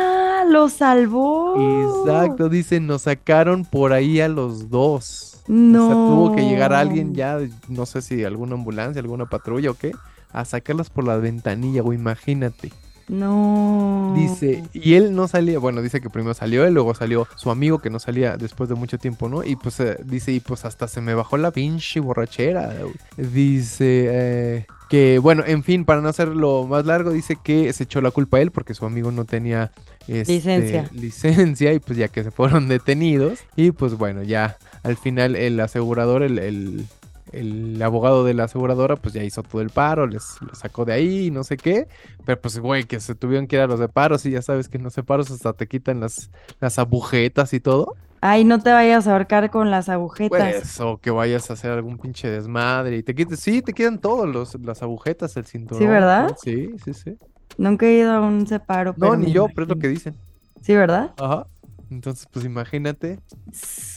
Speaker 2: lo salvó.
Speaker 1: Exacto, dice, nos sacaron por ahí a los dos.
Speaker 2: No.
Speaker 1: O sea, tuvo que llegar alguien ya, no sé si alguna ambulancia, alguna patrulla o qué, a sacarlas por la ventanilla, güey, imagínate.
Speaker 2: No.
Speaker 1: Dice, y él no salía, bueno, dice que primero salió él, luego salió su amigo que no salía después de mucho tiempo, ¿no? Y pues eh, dice, y pues hasta se me bajó la pinche borrachera. Dice eh, que, bueno, en fin, para no hacerlo más largo, dice que se echó la culpa a él porque su amigo no tenía este,
Speaker 2: Licencia.
Speaker 1: licencia y pues ya que se fueron detenidos. Y pues bueno, ya al final el asegurador, el, el- el abogado de la aseguradora, pues ya hizo todo el paro, les sacó de ahí y no sé qué. Pero pues, güey, que se tuvieron que ir a los separos y ya sabes que en los separos hasta te quitan las, las agujetas y todo.
Speaker 2: Ay, no te vayas a ahorcar con las agujetas.
Speaker 1: Pues, o que vayas a hacer algún pinche desmadre y te quites, sí, te quedan todos los, las agujetas, el cinturón.
Speaker 2: verdad?
Speaker 1: todo. Sí, sí, sí.
Speaker 2: Nunca he ido a un separo,
Speaker 1: No,
Speaker 2: pero
Speaker 1: ni yo, pero es lo que dicen.
Speaker 2: Sí, ¿verdad?
Speaker 1: Ajá. Entonces, pues imagínate.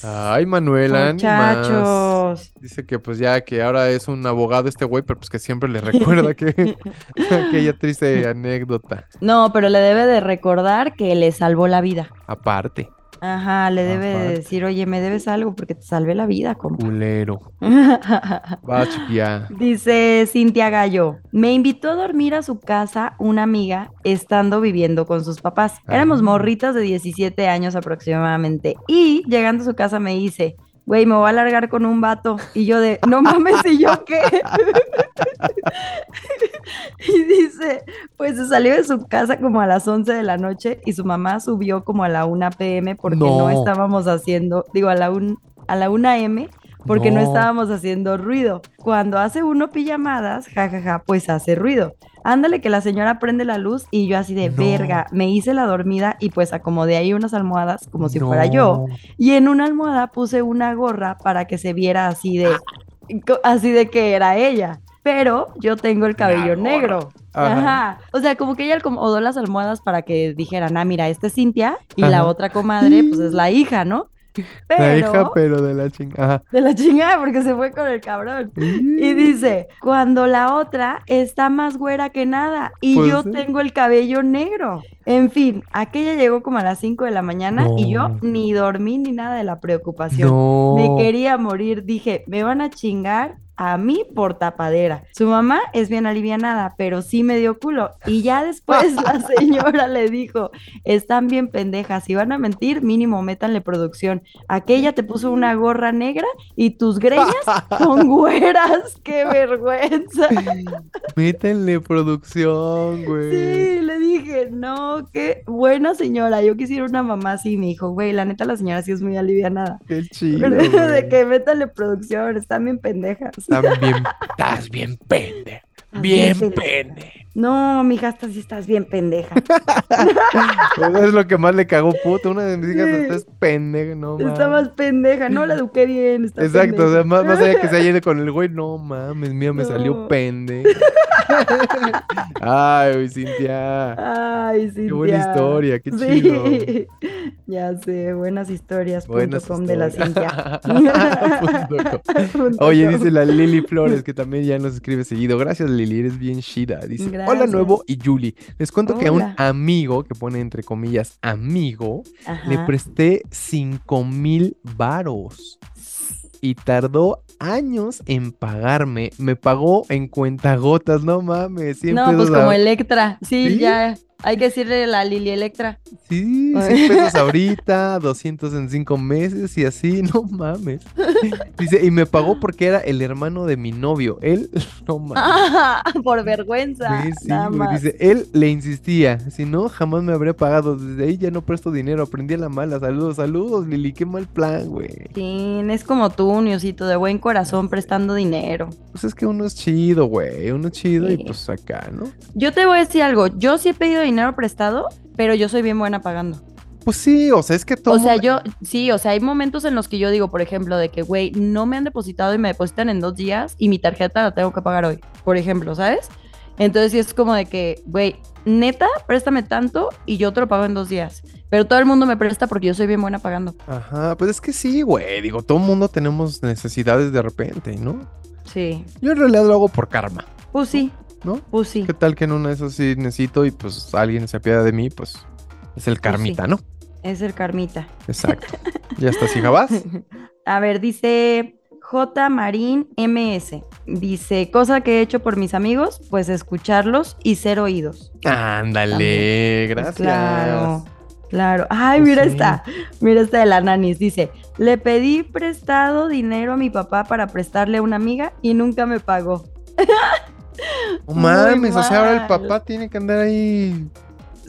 Speaker 1: Ay, más.
Speaker 2: Muchachos.
Speaker 1: Dice que pues ya que ahora es un abogado este güey, pero pues que siempre le recuerda que aquella triste anécdota.
Speaker 2: No, pero le debe de recordar que le salvó la vida.
Speaker 1: Aparte,
Speaker 2: Ajá, le debe de decir, oye, me debes algo porque te salvé la vida, compa.
Speaker 1: culero.
Speaker 2: Dice Cintia Gallo, me invitó a dormir a su casa una amiga estando viviendo con sus papás. Éramos morritas de 17 años aproximadamente. Y llegando a su casa me dice, güey, me voy a largar con un vato. Y yo de, no mames, ¿y yo qué? dice, pues se salió de su casa como a las 11 de la noche y su mamá subió como a la 1 pm porque no,
Speaker 1: No.
Speaker 2: estábamos haciendo, digo, a la, un, a la 1 am porque no.
Speaker 1: No.
Speaker 2: estábamos haciendo ruido. Cuando hace uno pijamadas, jajaja, pues hace ruido. Ándale que la señora prende la luz y yo así de
Speaker 1: No.
Speaker 2: verga, me hice la dormida y pues acomodé ahí unas almohadas como si fuera yo. Y en una almohada puse una gorra para que se viera así de, así de que era ella. Pero yo tengo el cabello negro.
Speaker 1: Ajá.
Speaker 2: Ajá. O sea, como que ella acomodó las almohadas para que dijeran, ah, mira, esta es Cintia y la otra comadre, pues es la hija, ¿no? Pero,
Speaker 1: La hija, pero de la chingada.
Speaker 2: de la chingada porque se fue con el cabrón. Y dice, cuando la otra está más güera que nada y
Speaker 1: Pues
Speaker 2: yo
Speaker 1: sí.
Speaker 2: tengo el cabello negro. En fin, aquella llegó como a las 5 de la mañana y yo ni dormí ni nada de la preocupación.
Speaker 1: No.
Speaker 2: Me quería morir. Dije, me van a chingar a mí por tapadera. Su mamá es bien alivianada, pero sí me dio culo. Y ya después la señora le dijo, están bien pendejas, si van a mentir, mínimo métanle producción. Aquella te puso una gorra negra y tus greñas son güeras. ¡Qué vergüenza!
Speaker 1: Métanle producción, güey.
Speaker 2: Sí, le dije, no, qué buena señora. Yo quisiera una mamá así. Me dijo, güey, la neta, la señora sí es muy alivianada.
Speaker 1: Qué chido.
Speaker 2: de que métale producción, están bien pendejas.
Speaker 1: Están bien, estás bien pende. Bien pende.
Speaker 2: No, mija, hasta sí estás bien pendeja.
Speaker 1: Eso es lo que más le cagó puto. Una de mis hijas
Speaker 2: Sí.
Speaker 1: estás pendeja, no
Speaker 2: Está
Speaker 1: mames.
Speaker 2: más pendeja, no la eduqué bien. Está
Speaker 1: Exacto, o sea,
Speaker 2: pendeja.
Speaker 1: más, más allá que se haya ido con el güey, no mames, mía, me salió
Speaker 2: No.
Speaker 1: pende. Ay, Cintia.
Speaker 2: Ay, sí.
Speaker 1: Qué buena historia, qué chido.
Speaker 2: Ya sé, buenas historias.
Speaker 1: Buenas
Speaker 2: punto com de la. Cintia.
Speaker 1: Oye, dice la Lili Flores, que también ya nos escribe seguido. Gracias, Lili, eres bien chida. Dice, hola nuevo y Julie. Les cuento que a un amigo, que pone entre comillas amigo, le presté 5 mil varos. Y tardó años en pagarme. Me pagó en cuentagotas, no mames. 100
Speaker 2: No, pues como Electra. Sí,
Speaker 1: ¿Sí?
Speaker 2: ya. Hay que decirle la Lili Electra.
Speaker 1: Sí, 100 pesos ahorita, 200 en 5 meses y así, no mames. Dice, y me pagó porque era el hermano de mi novio. Él, no mames.
Speaker 2: Ah, por vergüenza.
Speaker 1: Sí, sí,
Speaker 2: nada más.
Speaker 1: Dice, él le insistía, si no, jamás me habría pagado. Desde ahí ya no presto dinero, aprendí a la mala. Saludos, saludos, Lili, qué mal plan, güey.
Speaker 2: Sí, es como tú, Niosito, de buen corazón prestando dinero.
Speaker 1: Pues es que uno es chido, güey, uno es chido y pues acá, ¿no?
Speaker 2: Yo te voy a decir algo, yo sí he pedido dinero prestado, pero yo soy bien buena pagando.
Speaker 1: Pues sí, o sea, es que todo
Speaker 2: O sea, yo, sí, o sea, hay momentos en los que yo digo, por ejemplo, de que, güey, no me han depositado y me depositan en dos días y mi tarjeta la tengo que pagar hoy, por ejemplo, ¿sabes? Entonces sí es como de que, güey, neta, préstame tanto y yo te lo pago en dos días. Pero todo el mundo me presta porque yo soy bien buena pagando.
Speaker 1: Ajá, pues es que sí, güey. Digo, todo mundo tenemos necesidades de repente, ¿no?
Speaker 2: Sí.
Speaker 1: Yo en realidad lo hago por karma,
Speaker 2: Pues sí,
Speaker 1: ¿no?
Speaker 2: pues sí.
Speaker 1: ¿Qué tal que en una de esas sí necesito y pues alguien se apiada de mí? Pues es el karmita, ¿no?
Speaker 2: Es el karmita.
Speaker 1: Exacto. ya estás, hija, vas.
Speaker 2: A ver, dice J. Marín MS. Dice, cosa que he hecho por mis amigos, pues escucharlos y ser oídos.
Speaker 1: Ándale,
Speaker 2: Pues
Speaker 1: gracias.
Speaker 2: Claro, claro. Ay,
Speaker 1: Pues
Speaker 2: mira
Speaker 1: sí.
Speaker 2: esta, mira esta de la nanis. Dice, le pedí prestado dinero a mi papá para prestarle a una amiga y nunca me pagó.
Speaker 1: No mames, o sea, ahora el papá tiene que andar ahí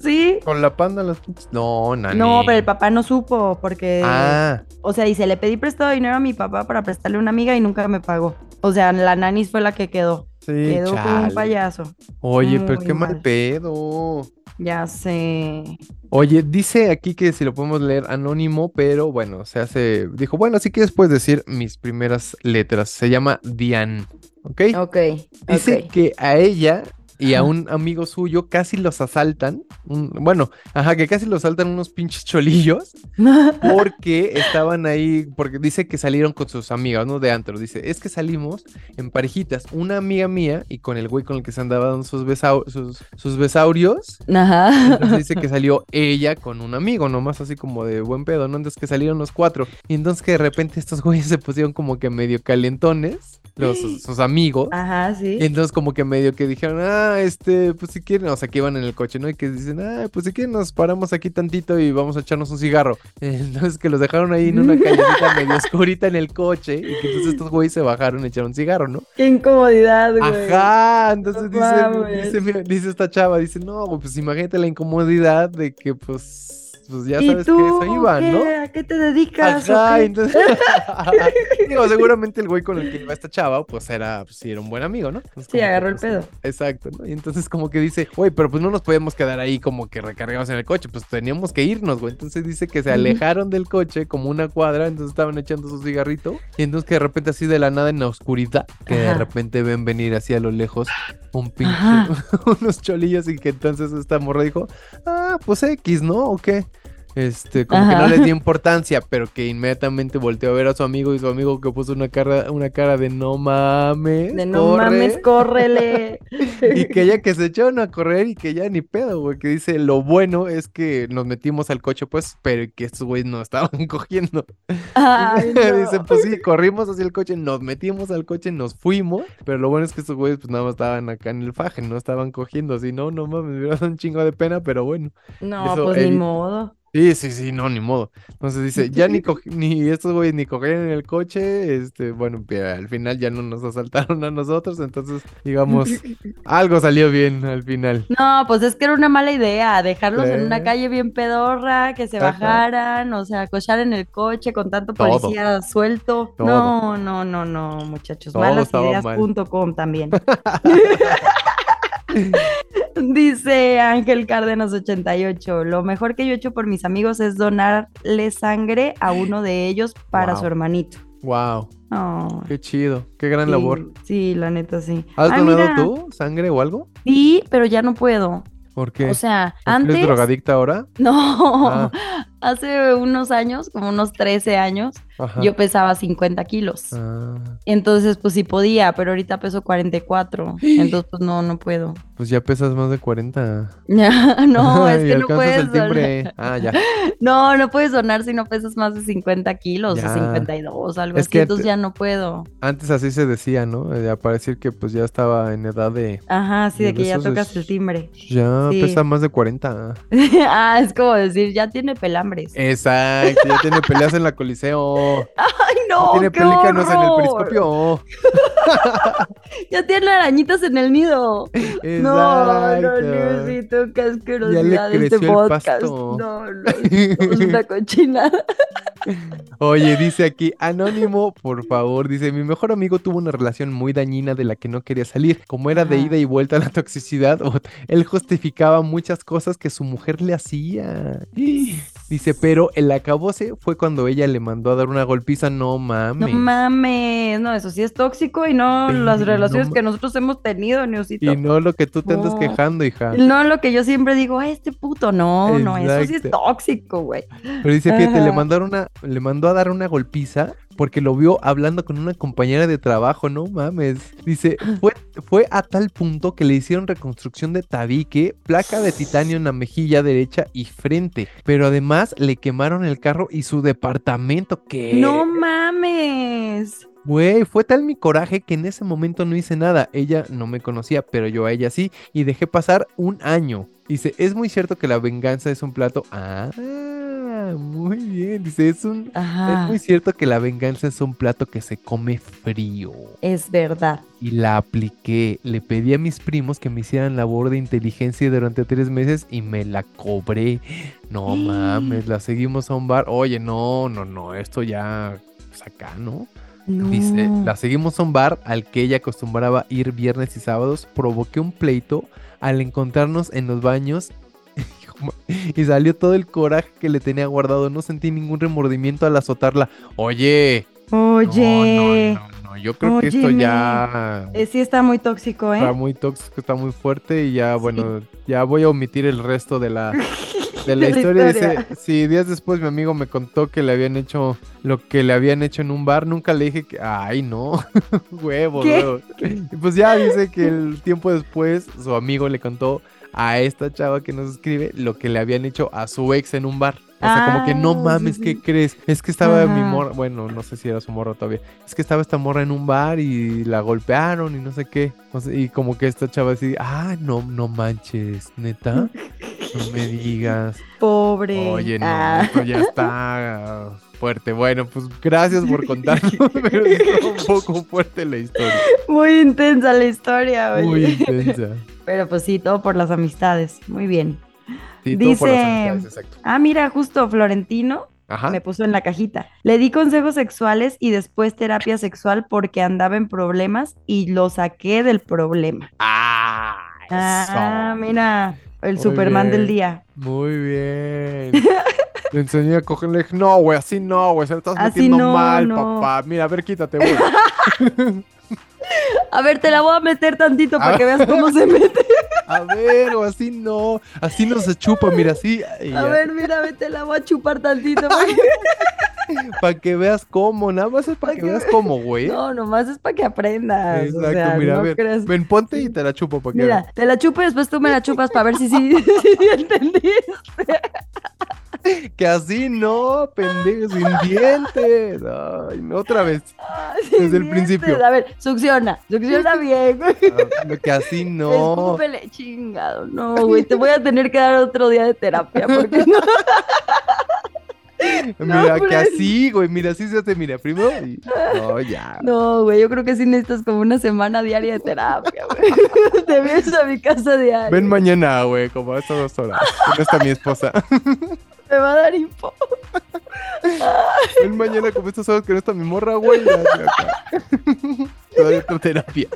Speaker 2: ¿Sí?
Speaker 1: con la panda las No, nani.
Speaker 2: No, pero el papá no supo porque,
Speaker 1: Ah,
Speaker 2: o sea, dice, le pedí prestado dinero a mi papá para prestarle a una amiga y nunca me pagó. O sea, la nanis fue la que quedó.
Speaker 1: sí,
Speaker 2: quedó como un payaso.
Speaker 1: Oye, pero qué mal
Speaker 2: mal.
Speaker 1: pedo.
Speaker 2: Ya sé.
Speaker 1: Oye, dice aquí que si lo podemos leer anónimo, pero bueno, se hace. Dijo, bueno, sí que después decir mis primeras letras. Se llama Diane, ¿ok?
Speaker 2: Ok.
Speaker 1: Dice que a ella y a un amigo suyo casi los asaltan. un- bueno, ajá, que casi los asaltan unos pinches cholillos porque estaban ahí, porque dice que salieron con sus amigas, ¿no? De antro. Dice, es que salimos en parejitas, una amiga mía y con el güey con el que se andaba dando sus, besau- sus, sus besaurios.
Speaker 2: Ajá.
Speaker 1: Entonces dice que salió ella con un amigo, nomás así como de buen pedo, ¿no? Entonces que salieron los cuatro. Y entonces que de repente estos güeyes se pusieron como que medio calentones, los, sus, sus amigos.
Speaker 2: Ajá, sí.
Speaker 1: Y entonces como que medio que dijeron, ah, este, pues si quieren, o sea, que iban en el coche, ¿no? Y que dicen, ah, pues si quieren nos paramos aquí tantito y vamos a echarnos un cigarro. Entonces que los dejaron ahí en una callecita medio oscurita en el coche y que entonces estos güeyes se bajaron y echaron cigarro, ¿no?
Speaker 2: Qué incomodidad, güey.
Speaker 1: Ajá, entonces
Speaker 2: No
Speaker 1: dice, dice, dice esta chava, dice, no, pues imagínate la incomodidad de que pues, pues ya
Speaker 2: ¿Y
Speaker 1: sabes que eso
Speaker 2: qué?
Speaker 1: ¿no?
Speaker 2: ¿A qué te dedicas?
Speaker 1: Ajá, entonces, digo, seguramente el güey con el que iba esta chava, pues era, pues sí, era un buen amigo, ¿no? Entonces,
Speaker 2: Sí,
Speaker 1: que,
Speaker 2: agarró el
Speaker 1: pues,
Speaker 2: pedo.
Speaker 1: Exacto, ¿no? Y entonces como que dice, güey, pero pues no nos podíamos quedar ahí como que recargados en el coche, pues teníamos que irnos, güey. Entonces dice que se alejaron del coche como una cuadra, entonces estaban echando su cigarrito, y entonces que de repente así de la nada en la oscuridad, que de repente ven venir así a lo lejos un pinche, unos cholillos y que entonces esta morra dijo, ah, pues X, ¿no? ¿O qué? Este, como que no les dio importancia, pero que inmediatamente volteó a ver a su amigo y su amigo que puso una cara, una cara de no mames.
Speaker 2: De no
Speaker 1: corre".
Speaker 2: mames, córrele.
Speaker 1: Y que ya que se echaron a correr y que ya ni pedo, güey. Que dice, lo bueno es que nos metimos al coche, pues, pero que estos güeyes no estaban cogiendo.
Speaker 2: Ay, no.
Speaker 1: Dice, pues sí, corrimos hacia el coche, nos metimos al coche, nos fuimos. Pero lo bueno es que estos güeyes, pues nada más estaban acá en el faje, no estaban cogiendo. Así, no, no mames, me hubiera dado un chingo de pena, pero bueno.
Speaker 2: No,
Speaker 1: Eso
Speaker 2: pues ni modo.
Speaker 1: Sí, sí, sí, no, ni modo. Entonces dice, ya ni, ni estos güeyes ni cogieron en el coche, este, bueno, al final ya no nos asaltaron a nosotros, entonces, digamos, algo salió bien al final.
Speaker 2: No, pues es que era una mala idea dejarlos en una calle bien pedorra, que se
Speaker 1: Ajá.
Speaker 2: bajaran, o sea, cochar en el coche con tanto
Speaker 1: Todo.
Speaker 2: policía suelto.
Speaker 1: Todo.
Speaker 2: No, no, no, no, muchachos. Malasideas.com también. Dice Ángel Cárdenas 88, lo mejor que yo he hecho por mis amigos es donarle sangre a uno de ellos para
Speaker 1: Wow.
Speaker 2: su hermanito.
Speaker 1: Wow,
Speaker 2: Oh,
Speaker 1: qué chido, qué gran
Speaker 2: sí,
Speaker 1: labor.
Speaker 2: Sí, la neta sí.
Speaker 1: ¿Has
Speaker 2: Ay,
Speaker 1: donado
Speaker 2: mira,
Speaker 1: tú sangre o algo?
Speaker 2: Sí, pero ya no puedo.
Speaker 1: ¿Por qué?
Speaker 2: O sea,
Speaker 1: ¿Por qué
Speaker 2: antes
Speaker 1: ¿Eres drogadicta ahora?
Speaker 2: No,
Speaker 1: Ah.
Speaker 2: Hace unos años, como unos 13 años,
Speaker 1: Ajá.
Speaker 2: yo pesaba 50 kilos.
Speaker 1: Ah,
Speaker 2: Entonces, pues sí podía, pero ahorita peso 44. Entonces, pues no, no puedo.
Speaker 1: pues ya pesas más de 40.
Speaker 2: no, es que no puedes donar.
Speaker 1: Ah, ya.
Speaker 2: No, no puedes donar si no pesas más de 50 kilos
Speaker 1: Ya.
Speaker 2: o 52, algo
Speaker 1: Es
Speaker 2: así.
Speaker 1: que
Speaker 2: Entonces ya no puedo.
Speaker 1: Antes así se decía, ¿no? Eh, A parecer que pues ya estaba en edad de...
Speaker 2: Ajá, sí, de que ya tocas
Speaker 1: es-
Speaker 2: el timbre.
Speaker 1: Ya
Speaker 2: Sí.
Speaker 1: pesa más de 40.
Speaker 2: ah, es como decir, ya tiene pelambres.
Speaker 1: Exacto, ya tiene peleas en la coliseo.
Speaker 2: Ay, no,
Speaker 1: tiene
Speaker 2: qué
Speaker 1: pelícanos en el periscopio.
Speaker 2: Ya tiene arañitas en el nido. No, no,
Speaker 1: Exacto.
Speaker 2: Luisito, qué asquerosidad este
Speaker 1: creció el
Speaker 2: podcast. No, no, es una cochinada.
Speaker 1: Oye, dice aquí, anónimo, por favor, dice, mi mejor amigo tuvo una relación muy dañina de la que no quería salir. Como era de ida y vuelta a la toxicidad, él justificaba muchas cosas que su mujer le hacía. Dice, pero el acabose fue cuando ella le mandó a dar una golpiza, no
Speaker 2: No
Speaker 1: mames.
Speaker 2: mames, no, eso sí es tóxico y no las relaciones
Speaker 1: no
Speaker 2: que nosotros hemos tenido, Neusito.
Speaker 1: Y no lo que tú te andas
Speaker 2: No.
Speaker 1: quejando, hija.
Speaker 2: No lo que yo siempre digo, "Ay, este puto, no, no, eso sí es tóxico, güey.
Speaker 1: Pero dice, fíjate, le
Speaker 2: Ajá.
Speaker 1: mandaron una, le mandó a dar una golpiza porque lo vio hablando con una compañera de trabajo, no mames. Dice, fue, fue a tal punto que le hicieron reconstrucción de tabique, placa de titanio en la mejilla derecha y frente. Pero además le quemaron el carro y su departamento. ¿Qué?
Speaker 2: No mames.
Speaker 1: Güey, fue tal mi coraje que en ese momento no hice nada. Ella no me conocía, pero yo a ella sí. Y dejé pasar un año. Dice, es muy cierto que la venganza es un plato. Ah, muy bien. Dice, es un... Es muy cierto que la venganza es un plato que se come frío.
Speaker 2: es verdad.
Speaker 1: Y la apliqué. Le pedí a mis primos que me hicieran labor de inteligencia durante tres meses y me la cobré. No mames, la seguimos a un bar. Oye, no, no, no, esto ya... Pues acá, ¿no? Dice,
Speaker 2: No.
Speaker 1: la seguimos a un bar al que ella acostumbraba ir viernes y sábados. Provoqué un pleito al encontrarnos en los baños y salió todo el coraje que le tenía guardado. No sentí ningún remordimiento al azotarla. Oye, no,
Speaker 2: Oye,
Speaker 1: no, no, no, Yo creo que esto ya
Speaker 2: eh, sí está muy tóxico,
Speaker 1: está
Speaker 2: ¿eh?
Speaker 1: muy tóxico, está muy fuerte y ya, bueno, ya voy a omitir el resto de la, de la historia. Dice, sí, días después mi amigo me contó que le habían hecho lo que le habían hecho en un bar. Nunca le dije que, ay, no, huevos. Y pues ya dice que el tiempo después su amigo le contó a esta chava que nos escribe lo que le habían hecho a su ex en un bar. O sea, como que no
Speaker 2: Ah, sí,
Speaker 1: mames,
Speaker 2: sí.
Speaker 1: ¿qué crees? Es que estaba mi morra, bueno, no sé si era su morra todavía. Es que estaba esta morra en un bar y la golpearon y no sé qué. O sea, y como que esta chava así, ah, no, no manches, neta. No me digas.
Speaker 2: Pobre.
Speaker 1: Oye, no,
Speaker 2: Ah.
Speaker 1: esto ya está fuerte. Bueno, pues gracias por contarnos, pero está un poco fuerte la historia.
Speaker 2: Muy intensa la historia, oye.
Speaker 1: Muy intensa.
Speaker 2: Pero pues sí, todo por las amistades. Muy bien.
Speaker 1: Sí, todo por las
Speaker 2: Dice-
Speaker 1: amistades, exacto.
Speaker 2: Ah, mira, justo Florentino
Speaker 1: Ajá.
Speaker 2: me puso en la cajita. Le di consejos sexuales y después terapia sexual porque andaba en problemas y lo saqué del problema.
Speaker 1: Ah,
Speaker 2: Ah,
Speaker 1: eso.
Speaker 2: mira, el
Speaker 1: Muy
Speaker 2: Superman del día.
Speaker 1: Muy bien. Le enseñé a coger, le dije, no, güey, así no, güey, se lo estás
Speaker 2: Así
Speaker 1: metiendo
Speaker 2: no,
Speaker 1: mal,
Speaker 2: no.
Speaker 1: papá. Mira, a ver, quítate, güey.
Speaker 2: A ver, te la voy a meter tantito
Speaker 1: A
Speaker 2: para que veas cómo se mete.
Speaker 1: A ver, o así no. Así no se chupa, mira, así.
Speaker 2: A
Speaker 1: ya.
Speaker 2: ver, mira, te la voy a chupar tantito. para que-
Speaker 1: Para que veas cómo, nada más es para
Speaker 2: Pa'
Speaker 1: que
Speaker 2: que
Speaker 1: veas
Speaker 2: ve-
Speaker 1: cómo, güey.
Speaker 2: No, nomás es para que aprendas.
Speaker 1: Exacto,
Speaker 2: o sea,
Speaker 1: mira,
Speaker 2: no
Speaker 1: a ver.
Speaker 2: creas-
Speaker 1: Ven, ponte y te la chupo para que
Speaker 2: Mira, te la chupo y después tú me la chupas para ver si sí, si
Speaker 1: veas. Que así no, pendejo, sin dientes. Ay, no, otra vez.
Speaker 2: Ay,
Speaker 1: Desde el
Speaker 2: dientes.
Speaker 1: principio.
Speaker 2: A ver, succiona, succiona bien. güey.
Speaker 1: Ah, Que así no.
Speaker 2: Escúpele, chingado. No, güey, te voy a tener que dar otro día de terapia porque no.
Speaker 1: Mira, que
Speaker 2: hombre.
Speaker 1: así, güey. Mira, así se hace. Mira, primero. y- No, ya.
Speaker 2: No, güey, yo creo que sí necesitas como una semana diaria de terapia, güey. Te vienes a mi casa diario.
Speaker 1: Ven mañana, güey, como a estas dos horas. No está mi esposa.
Speaker 2: Me va a dar info.
Speaker 1: Ven mañana como estas horas que no está mi morra, güey. terapia.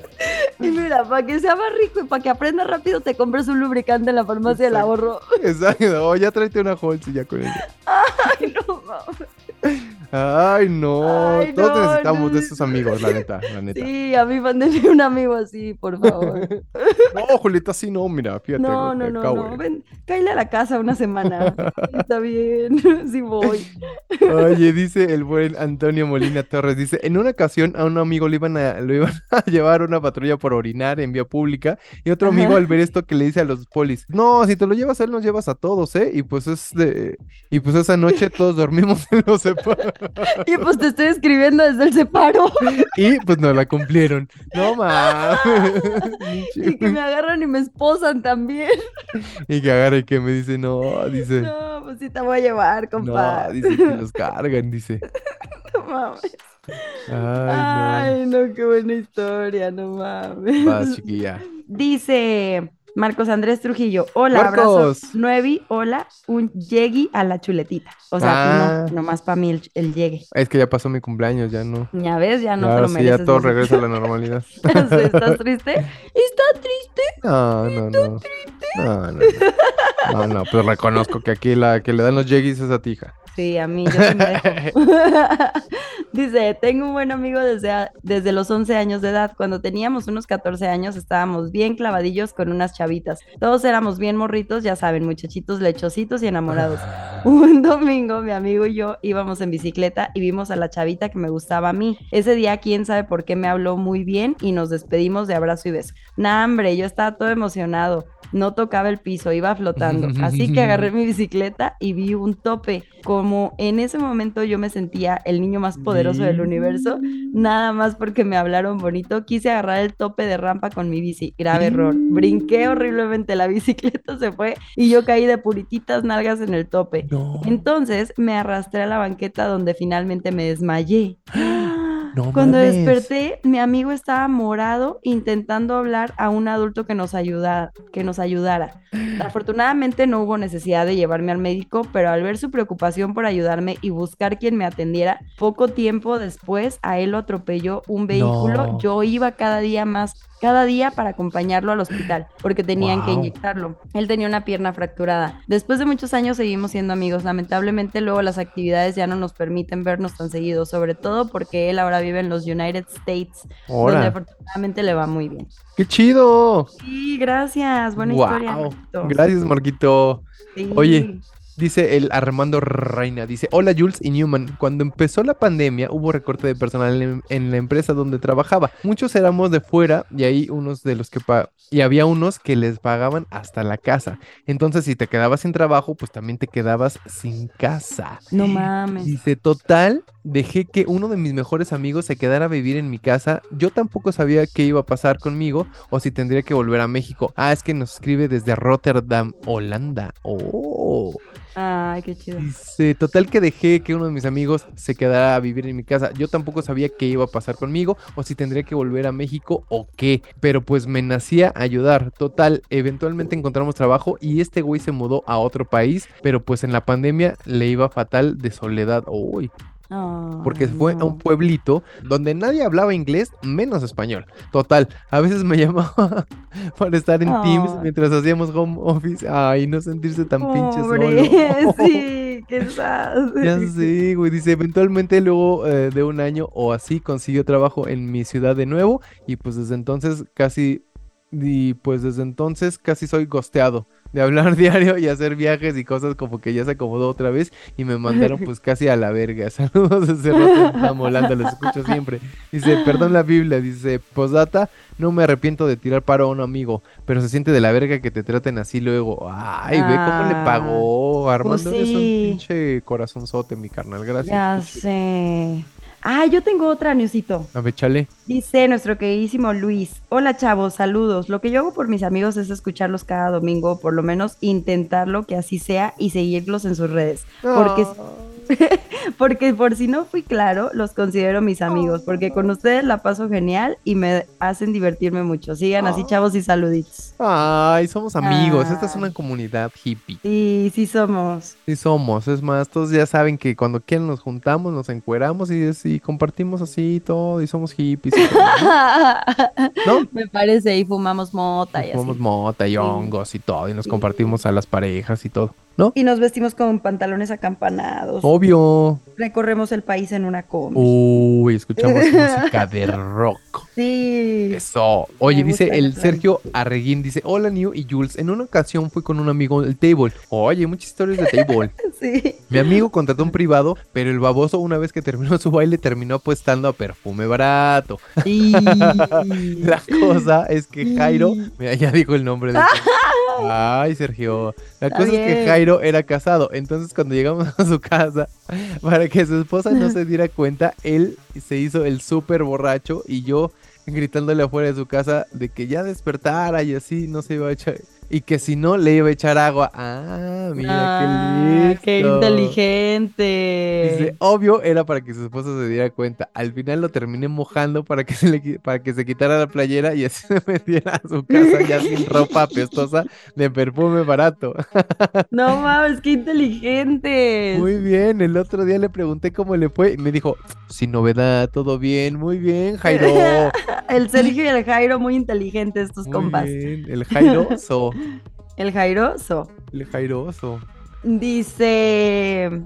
Speaker 2: Y mira, para que sea más rico y para que aprenda rápido, te compras un lubricante en la farmacia del ahorro.
Speaker 1: Exacto. O ya tráete una Holz y ya con ella.
Speaker 2: Ay, no mames.
Speaker 1: Ay, no.
Speaker 2: Ay,
Speaker 1: Todos
Speaker 2: no,
Speaker 1: necesitamos
Speaker 2: no,
Speaker 1: de esos amigos, la neta, la neta.
Speaker 2: Sí, a mí mándenme un amigo así, por favor.
Speaker 1: No, Julieta, sí no, mira, fíjate.
Speaker 2: No,
Speaker 1: güey,
Speaker 2: no, no, no. Ven, cállale a la casa una semana. Está bien, sí voy.
Speaker 1: Oye, dice el buen Antonio Molina Torres, dice, en una ocasión a un amigo le iban a, lo iban a llevar una patrulla por orinar en vía pública y otro amigo al ver esto que le dice a los polis, no, si te lo llevas a él, nos llevas a todos, ¿eh? Y pues es de, y pues esa noche todos dormimos en los separos
Speaker 2: Y pues te estoy escribiendo desde el separo.
Speaker 1: y pues no la cumplieron. No mames.
Speaker 2: Y que me agarran y me esposan también.
Speaker 1: Y que agarre y que me dice, no, dice,
Speaker 2: No, pues sí te voy a llevar,
Speaker 1: no,
Speaker 2: compadre.
Speaker 1: dice que los cargan, dice.
Speaker 2: No mames.
Speaker 1: Ay,
Speaker 2: Ay, no, qué buena historia, no mames.
Speaker 1: no. Vas, chiquilla.
Speaker 2: Dice Marcos Andrés Trujillo, hola,
Speaker 1: Marcos.
Speaker 2: abrazo. Nuevi, hola, un llegue a la chuletita. O sea,
Speaker 1: Ah.
Speaker 2: no, nomás para mí el, el llegue.
Speaker 1: Es que ya pasó mi cumpleaños, ya no.
Speaker 2: Ya ves, ya no te
Speaker 1: Claro,
Speaker 2: lo
Speaker 1: sí,
Speaker 2: mereces.
Speaker 1: ya todo regresa a la normalidad.
Speaker 2: ¿Estás triste? ¿Está triste?
Speaker 1: No, no, no. No, no, no. No, no, pero reconozco que aquí la que le dan los yeguis es a ti, hija.
Speaker 2: Sí, a mí, yo me. Dice, tengo un buen amigo desde, a- desde los 11 años de edad. Cuando teníamos unos 14 años estábamos bien clavadillos con unas chavitas. Todos éramos bien morritos, ya saben, muchachitos lechocitos y enamorados. Un domingo mi amigo y yo íbamos en bicicleta y vimos a la chavita que me gustaba a mí. Ese día quién sabe por qué me habló muy bien y nos despedimos de abrazo y beso. Nah, hombre, yo estaba todo emocionado. No tocaba el piso, iba flotando. Así que agarré mi bicicleta y vi un tope. Como en ese momento yo me sentía el niño más poderoso del universo, nada más porque me hablaron bonito, quise agarrar el tope de rampa con mi bici. Grave error. Brinqué horriblemente, la bicicleta se fue y yo caí de purititas nalgas en el tope.
Speaker 1: No.
Speaker 2: Entonces me arrastré a la banqueta donde finalmente me desmayé.
Speaker 1: No
Speaker 2: Cuando
Speaker 1: mames.
Speaker 2: desperté, mi amigo estaba morado intentando hablar a un adulto que nos ayudara, que nos ayudara. Afortunadamente no hubo necesidad de llevarme al médico, pero al ver su preocupación por ayudarme y buscar quien me atendiera, poco tiempo después a él lo atropelló un vehículo.
Speaker 1: No.
Speaker 2: Yo iba cada día más cada día para acompañarlo al hospital porque tenían que inyectarlo. Él tenía una pierna fracturada. Después de muchos años seguimos siendo amigos. Lamentablemente luego las actividades ya no nos permiten vernos tan seguido, sobre todo porque él ahora vive en los United States, donde
Speaker 1: Ahora.
Speaker 2: afortunadamente le va muy bien.
Speaker 1: ¡Qué chido!
Speaker 2: Sí, gracias. Buena historia.
Speaker 1: Guau.
Speaker 2: Marquito.
Speaker 1: Gracias, Marquito.
Speaker 2: Sí.
Speaker 1: Oye, Dice el Armando Reina, dice, hola Jules y Newman, cuando empezó la pandemia hubo recorte de personal en, en la empresa donde trabajaba. Muchos éramos de fuera y ahí unos de los que y había unos que les pagaban hasta la casa. Entonces si te quedabas sin trabajo, pues también te quedabas sin casa.
Speaker 2: No mames.
Speaker 1: Dice, total, dejé que uno de mis mejores amigos se quedara a vivir en mi casa. Yo tampoco sabía qué iba a pasar conmigo o si tendría que volver a México. Ah, es que nos escribe desde Rotterdam, Holanda. Oh.
Speaker 2: Ay, qué chido.
Speaker 1: Dice, total que dejé que uno de mis amigos se quedara a vivir en mi casa. Yo tampoco sabía qué iba a pasar conmigo o si tendría que volver a México o qué. Pero pues me nacía ayudar. Total, eventualmente encontramos trabajo y este güey se mudó a otro país, pero pues en la pandemia le iba fatal de soledad. Uy, porque fue a un pueblito donde nadie hablaba inglés, menos español. Total, a veces me llamaba para estar en Teams
Speaker 2: Ay.
Speaker 1: mientras hacíamos home office. Ay, no sentirse tan pinche
Speaker 2: Pobre,
Speaker 1: solo.
Speaker 2: sí, qué sad.
Speaker 1: Ya sé, güey. Dice, eventualmente luego eh, de un año o así consiguió trabajo en mi ciudad de nuevo y pues desde entonces casi, y pues desde entonces casi soy gosteado de hablar diario y hacer viajes y cosas como que ya se acomodó otra vez y me mandaron pues casi a la verga. Saludos desde Rotterdam, Holanda, los escucho siempre. Dice, perdón la Biblia, dice, posdata, no me arrepiento de tirar paro a un amigo, pero se siente de la verga que te traten así luego. Ay, ve cómo le
Speaker 2: Ah,
Speaker 1: pagó. Armando, un
Speaker 2: sí.
Speaker 1: pinche corazonzote, mi carnal. Gracias.
Speaker 2: Ya sé. Ah, yo tengo otra, Newsito.
Speaker 1: A ver, chale.
Speaker 2: Dice nuestro queridísimo Luis. Hola chavos, saludos. Lo que yo hago por mis amigos es escucharlos cada domingo, o por lo menos intentarlo que así sea y seguirlos en sus redes. Porque, porque por si no fui claro, los considero mis amigos, porque con ustedes la paso genial y me hacen divertirme mucho. Sigan así chavos y saluditos.
Speaker 1: Ay, somos amigos. Esta es
Speaker 2: Ay.
Speaker 1: una comunidad hippie.
Speaker 2: Sí, sí somos.
Speaker 1: Sí somos. Es más, todos ya saben que cuando quieran nos juntamos, nos encueramos y, y compartimos así y todo. Y somos hippies. y todo, ¿No?
Speaker 2: Me parece, y fumamos mota y
Speaker 1: Fumamos
Speaker 2: así.
Speaker 1: mota y hongos y todo. Y nos compartimos a las parejas y todo. ¿No?
Speaker 2: Y nos vestimos con pantalones acampanados.
Speaker 1: Obvio.
Speaker 2: Recorremos el país en una combi.
Speaker 1: Uy, escuchamos música de rock.
Speaker 2: Sí.
Speaker 1: Eso. Oye,
Speaker 2: Me
Speaker 1: dice el. Sergio Arreguín, dice, hola New y Jules, en una ocasión fui con un amigo del table. Oye, muchas historias de table.
Speaker 2: Sí.
Speaker 1: Mi amigo contrató un privado, pero el baboso una vez que terminó su baile terminó apostando a perfume barato.
Speaker 2: Y...
Speaker 1: La cosa es que Jairo, mira, ya dijo el nombre de Ay, Sergio. La
Speaker 2: Está
Speaker 1: cosa es que. Jairo era casado. Entonces, cuando llegamos a su casa, para que su esposa no se diera cuenta, él se hizo el súper borracho y yo gritándole afuera de su casa de que ya despertara y así no se iba a echar. Y que si no, le iba a echar agua. Ah, mira
Speaker 2: Ah,
Speaker 1: qué listo.
Speaker 2: qué inteligente.
Speaker 1: Dice, obvio era para que su esposa se diera cuenta. Al final lo terminé mojando para que se le para que se quitara la playera y así se metiera a su casa ya sin ropa apestosa de perfume barato.
Speaker 2: No mames, qué inteligente.
Speaker 1: Muy bien, el otro día le pregunté cómo le fue y me dijo, sin novedad, todo bien, muy bien, Jairo.
Speaker 2: El Sergio y el Jairo muy inteligentes estos
Speaker 1: Muy
Speaker 2: compas.
Speaker 1: bien, el Jairoso,
Speaker 2: El Jairoso.
Speaker 1: el Jairoso.
Speaker 2: Dice.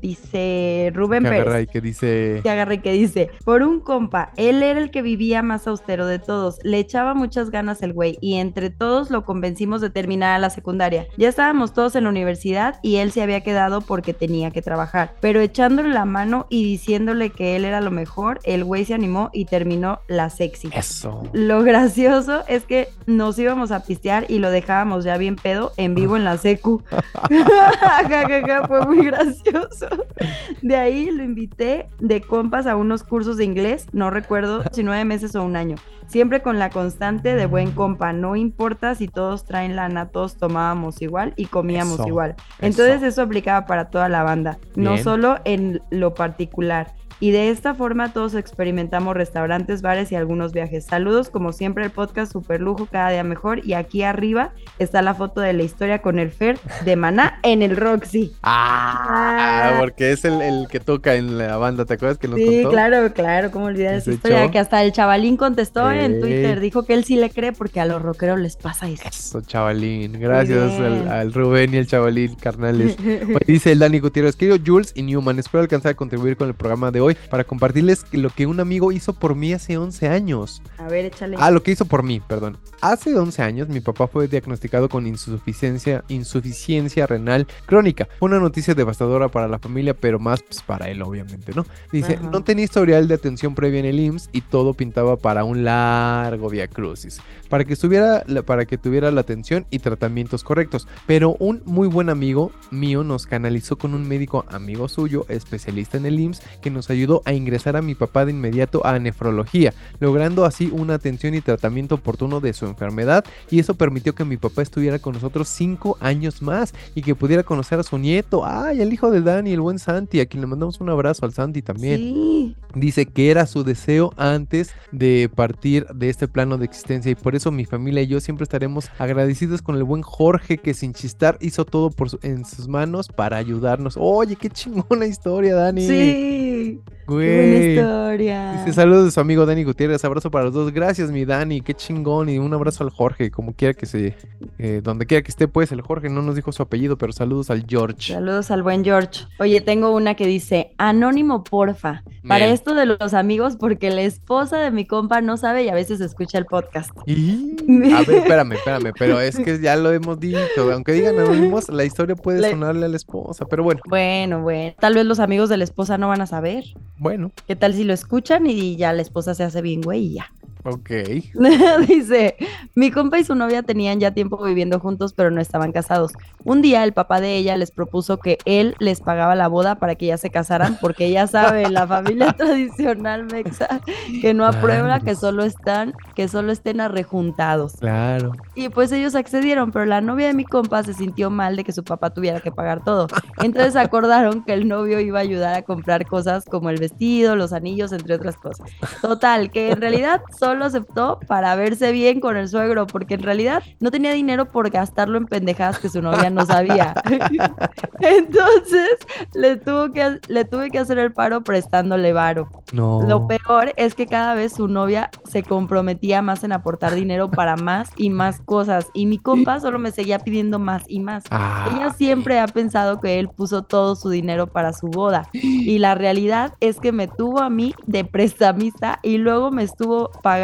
Speaker 2: Dice Rubén
Speaker 1: Que
Speaker 2: Pérez.
Speaker 1: agarra y que dice,
Speaker 2: que agarra y que dice, por un compa, él era el que vivía más austero de todos, le echaba muchas ganas el güey y entre todos lo convencimos de terminar la secundaria. Ya estábamos todos en la universidad y él se había quedado porque tenía que trabajar, pero echándole la mano y diciéndole que él era lo mejor, el güey se animó y terminó la sexy.
Speaker 1: eso.
Speaker 2: Lo gracioso es que nos íbamos a pistear y lo dejábamos ya bien pedo en vivo en la secu. Ja, ja, ja, Fue muy gracioso. De ahí lo invité de compas a unos cursos de inglés, no recuerdo si nueve meses o un año. Siempre con la constante de buen compa, no importa si todos traen lana, todos tomábamos igual y comíamos
Speaker 1: Eso,
Speaker 2: igual. Entonces
Speaker 1: eso.
Speaker 2: eso aplicaba para toda la banda, no
Speaker 1: Bien.
Speaker 2: solo en lo particular. Y de esta forma todos experimentamos restaurantes, bares y algunos viajes. Saludos, como siempre, el podcast Super Lujo, cada día mejor. Y aquí arriba está la foto de la historia con el Fer de Maná en el Roxy.
Speaker 1: Ah, porque es el, el que toca en la banda, ¿te acuerdas que nos
Speaker 2: Sí,
Speaker 1: contó?
Speaker 2: claro, claro, cómo olvidar
Speaker 1: ¿Y
Speaker 2: esa historia. Que hasta el chavalín contestó en. Twitter, dijo que él sí le cree porque a los rockeros les pasa eso.
Speaker 1: Eso, chavalín. Gracias al, al Rubén y al chavalín, carnales. Oye, dice el Dani Gutiérrez, querido Jules y Newman, espero alcanzar a contribuir con el programa de hoy para compartirles lo que un amigo hizo por mí hace 11 años.
Speaker 2: A ver, échale.
Speaker 1: Ah, lo que hizo por mí, perdón. Hace 11 años mi papá fue diagnosticado con insuficiencia, insuficiencia renal crónica. Una noticia devastadora para la familia, pero más pues, para él, obviamente, ¿no? Dice,
Speaker 2: Ajá.
Speaker 1: no tenía historial de atención previa en el IMSS y todo pintaba para un largo via crucis. Para que, estuviera, para que tuviera la atención y tratamientos correctos. Pero un muy buen amigo mío nos canalizó con un médico amigo suyo, especialista en el IMSS, que nos ayudó a ingresar a mi papá de inmediato a nefrología logrando así una atención y tratamiento oportuno de su enfermedad y eso permitió que mi papá estuviera con nosotros cinco años más y que pudiera conocer a su nieto, ay, el hijo de Dani, el buen Santi, a quien le mandamos un abrazo al Santi también.
Speaker 2: Sí.
Speaker 1: Dice que era su deseo antes de partir de este plano de existencia y por eso mi familia y yo siempre estaremos agradecidos con el buen Jorge que sin chistar hizo todo por su- en sus manos para ayudarnos. Oye, qué chingona historia, Dani.
Speaker 2: Sí. Qué buena
Speaker 1: Güey.
Speaker 2: historia.
Speaker 1: Dice saludos de su amigo Dani Gutiérrez, abrazo para los dos, gracias mi Dani, qué chingón y un abrazo al Jorge, como quiera que se, eh, donde quiera que esté pues el Jorge no nos dijo su apellido, pero saludos al George.
Speaker 2: Saludos al buen George. Oye, tengo una que dice, anónimo porfa, para
Speaker 1: Bien.
Speaker 2: esto de los amigos, porque la esposa de mi compa no sabe y a veces escucha el podcast.
Speaker 1: Y... A ver, espérame, espérame, pero es que ya lo hemos dicho, aunque digan anónimos, la historia puede
Speaker 2: Le-
Speaker 1: sonarle a la esposa, pero bueno,
Speaker 2: Bueno, bueno, tal vez los amigos de la esposa no van a saber.
Speaker 1: bueno,
Speaker 2: ¿Qué tal si lo escuchan y ya la esposa se hace bien, güey, y ya?
Speaker 1: Ok.
Speaker 2: Dice, mi compa y su novia tenían ya tiempo viviendo juntos, pero no estaban casados. Un día el papá de ella les propuso que él les pagaba la boda para que ya se casaran, porque ella sabe, la familia tradicional mexa, que no aprueba que solo están, que solo estén arrejuntados.
Speaker 1: Claro.
Speaker 2: Y pues ellos accedieron, pero la novia de mi compa se sintió mal de que su papá tuviera que pagar todo. Entonces acordaron que el novio iba a ayudar a comprar cosas como el vestido, los anillos, entre otras cosas. Total, que en realidad solo solo aceptó para verse bien con el suegro, porque en realidad no tenía dinero por gastarlo en pendejadas que su novia no sabía. Entonces le, tuvo que, le tuve que hacer el paro prestándole varo.
Speaker 1: No.
Speaker 2: Lo peor es que cada vez su novia se comprometía más en aportar dinero para más y más cosas. Y mi compa solo me seguía pidiendo más y más.
Speaker 1: Ah.
Speaker 2: Ella siempre ha pensado que él puso todo su dinero para su boda. Y la realidad es que me tuvo a mí de prestamista y luego me estuvo pagando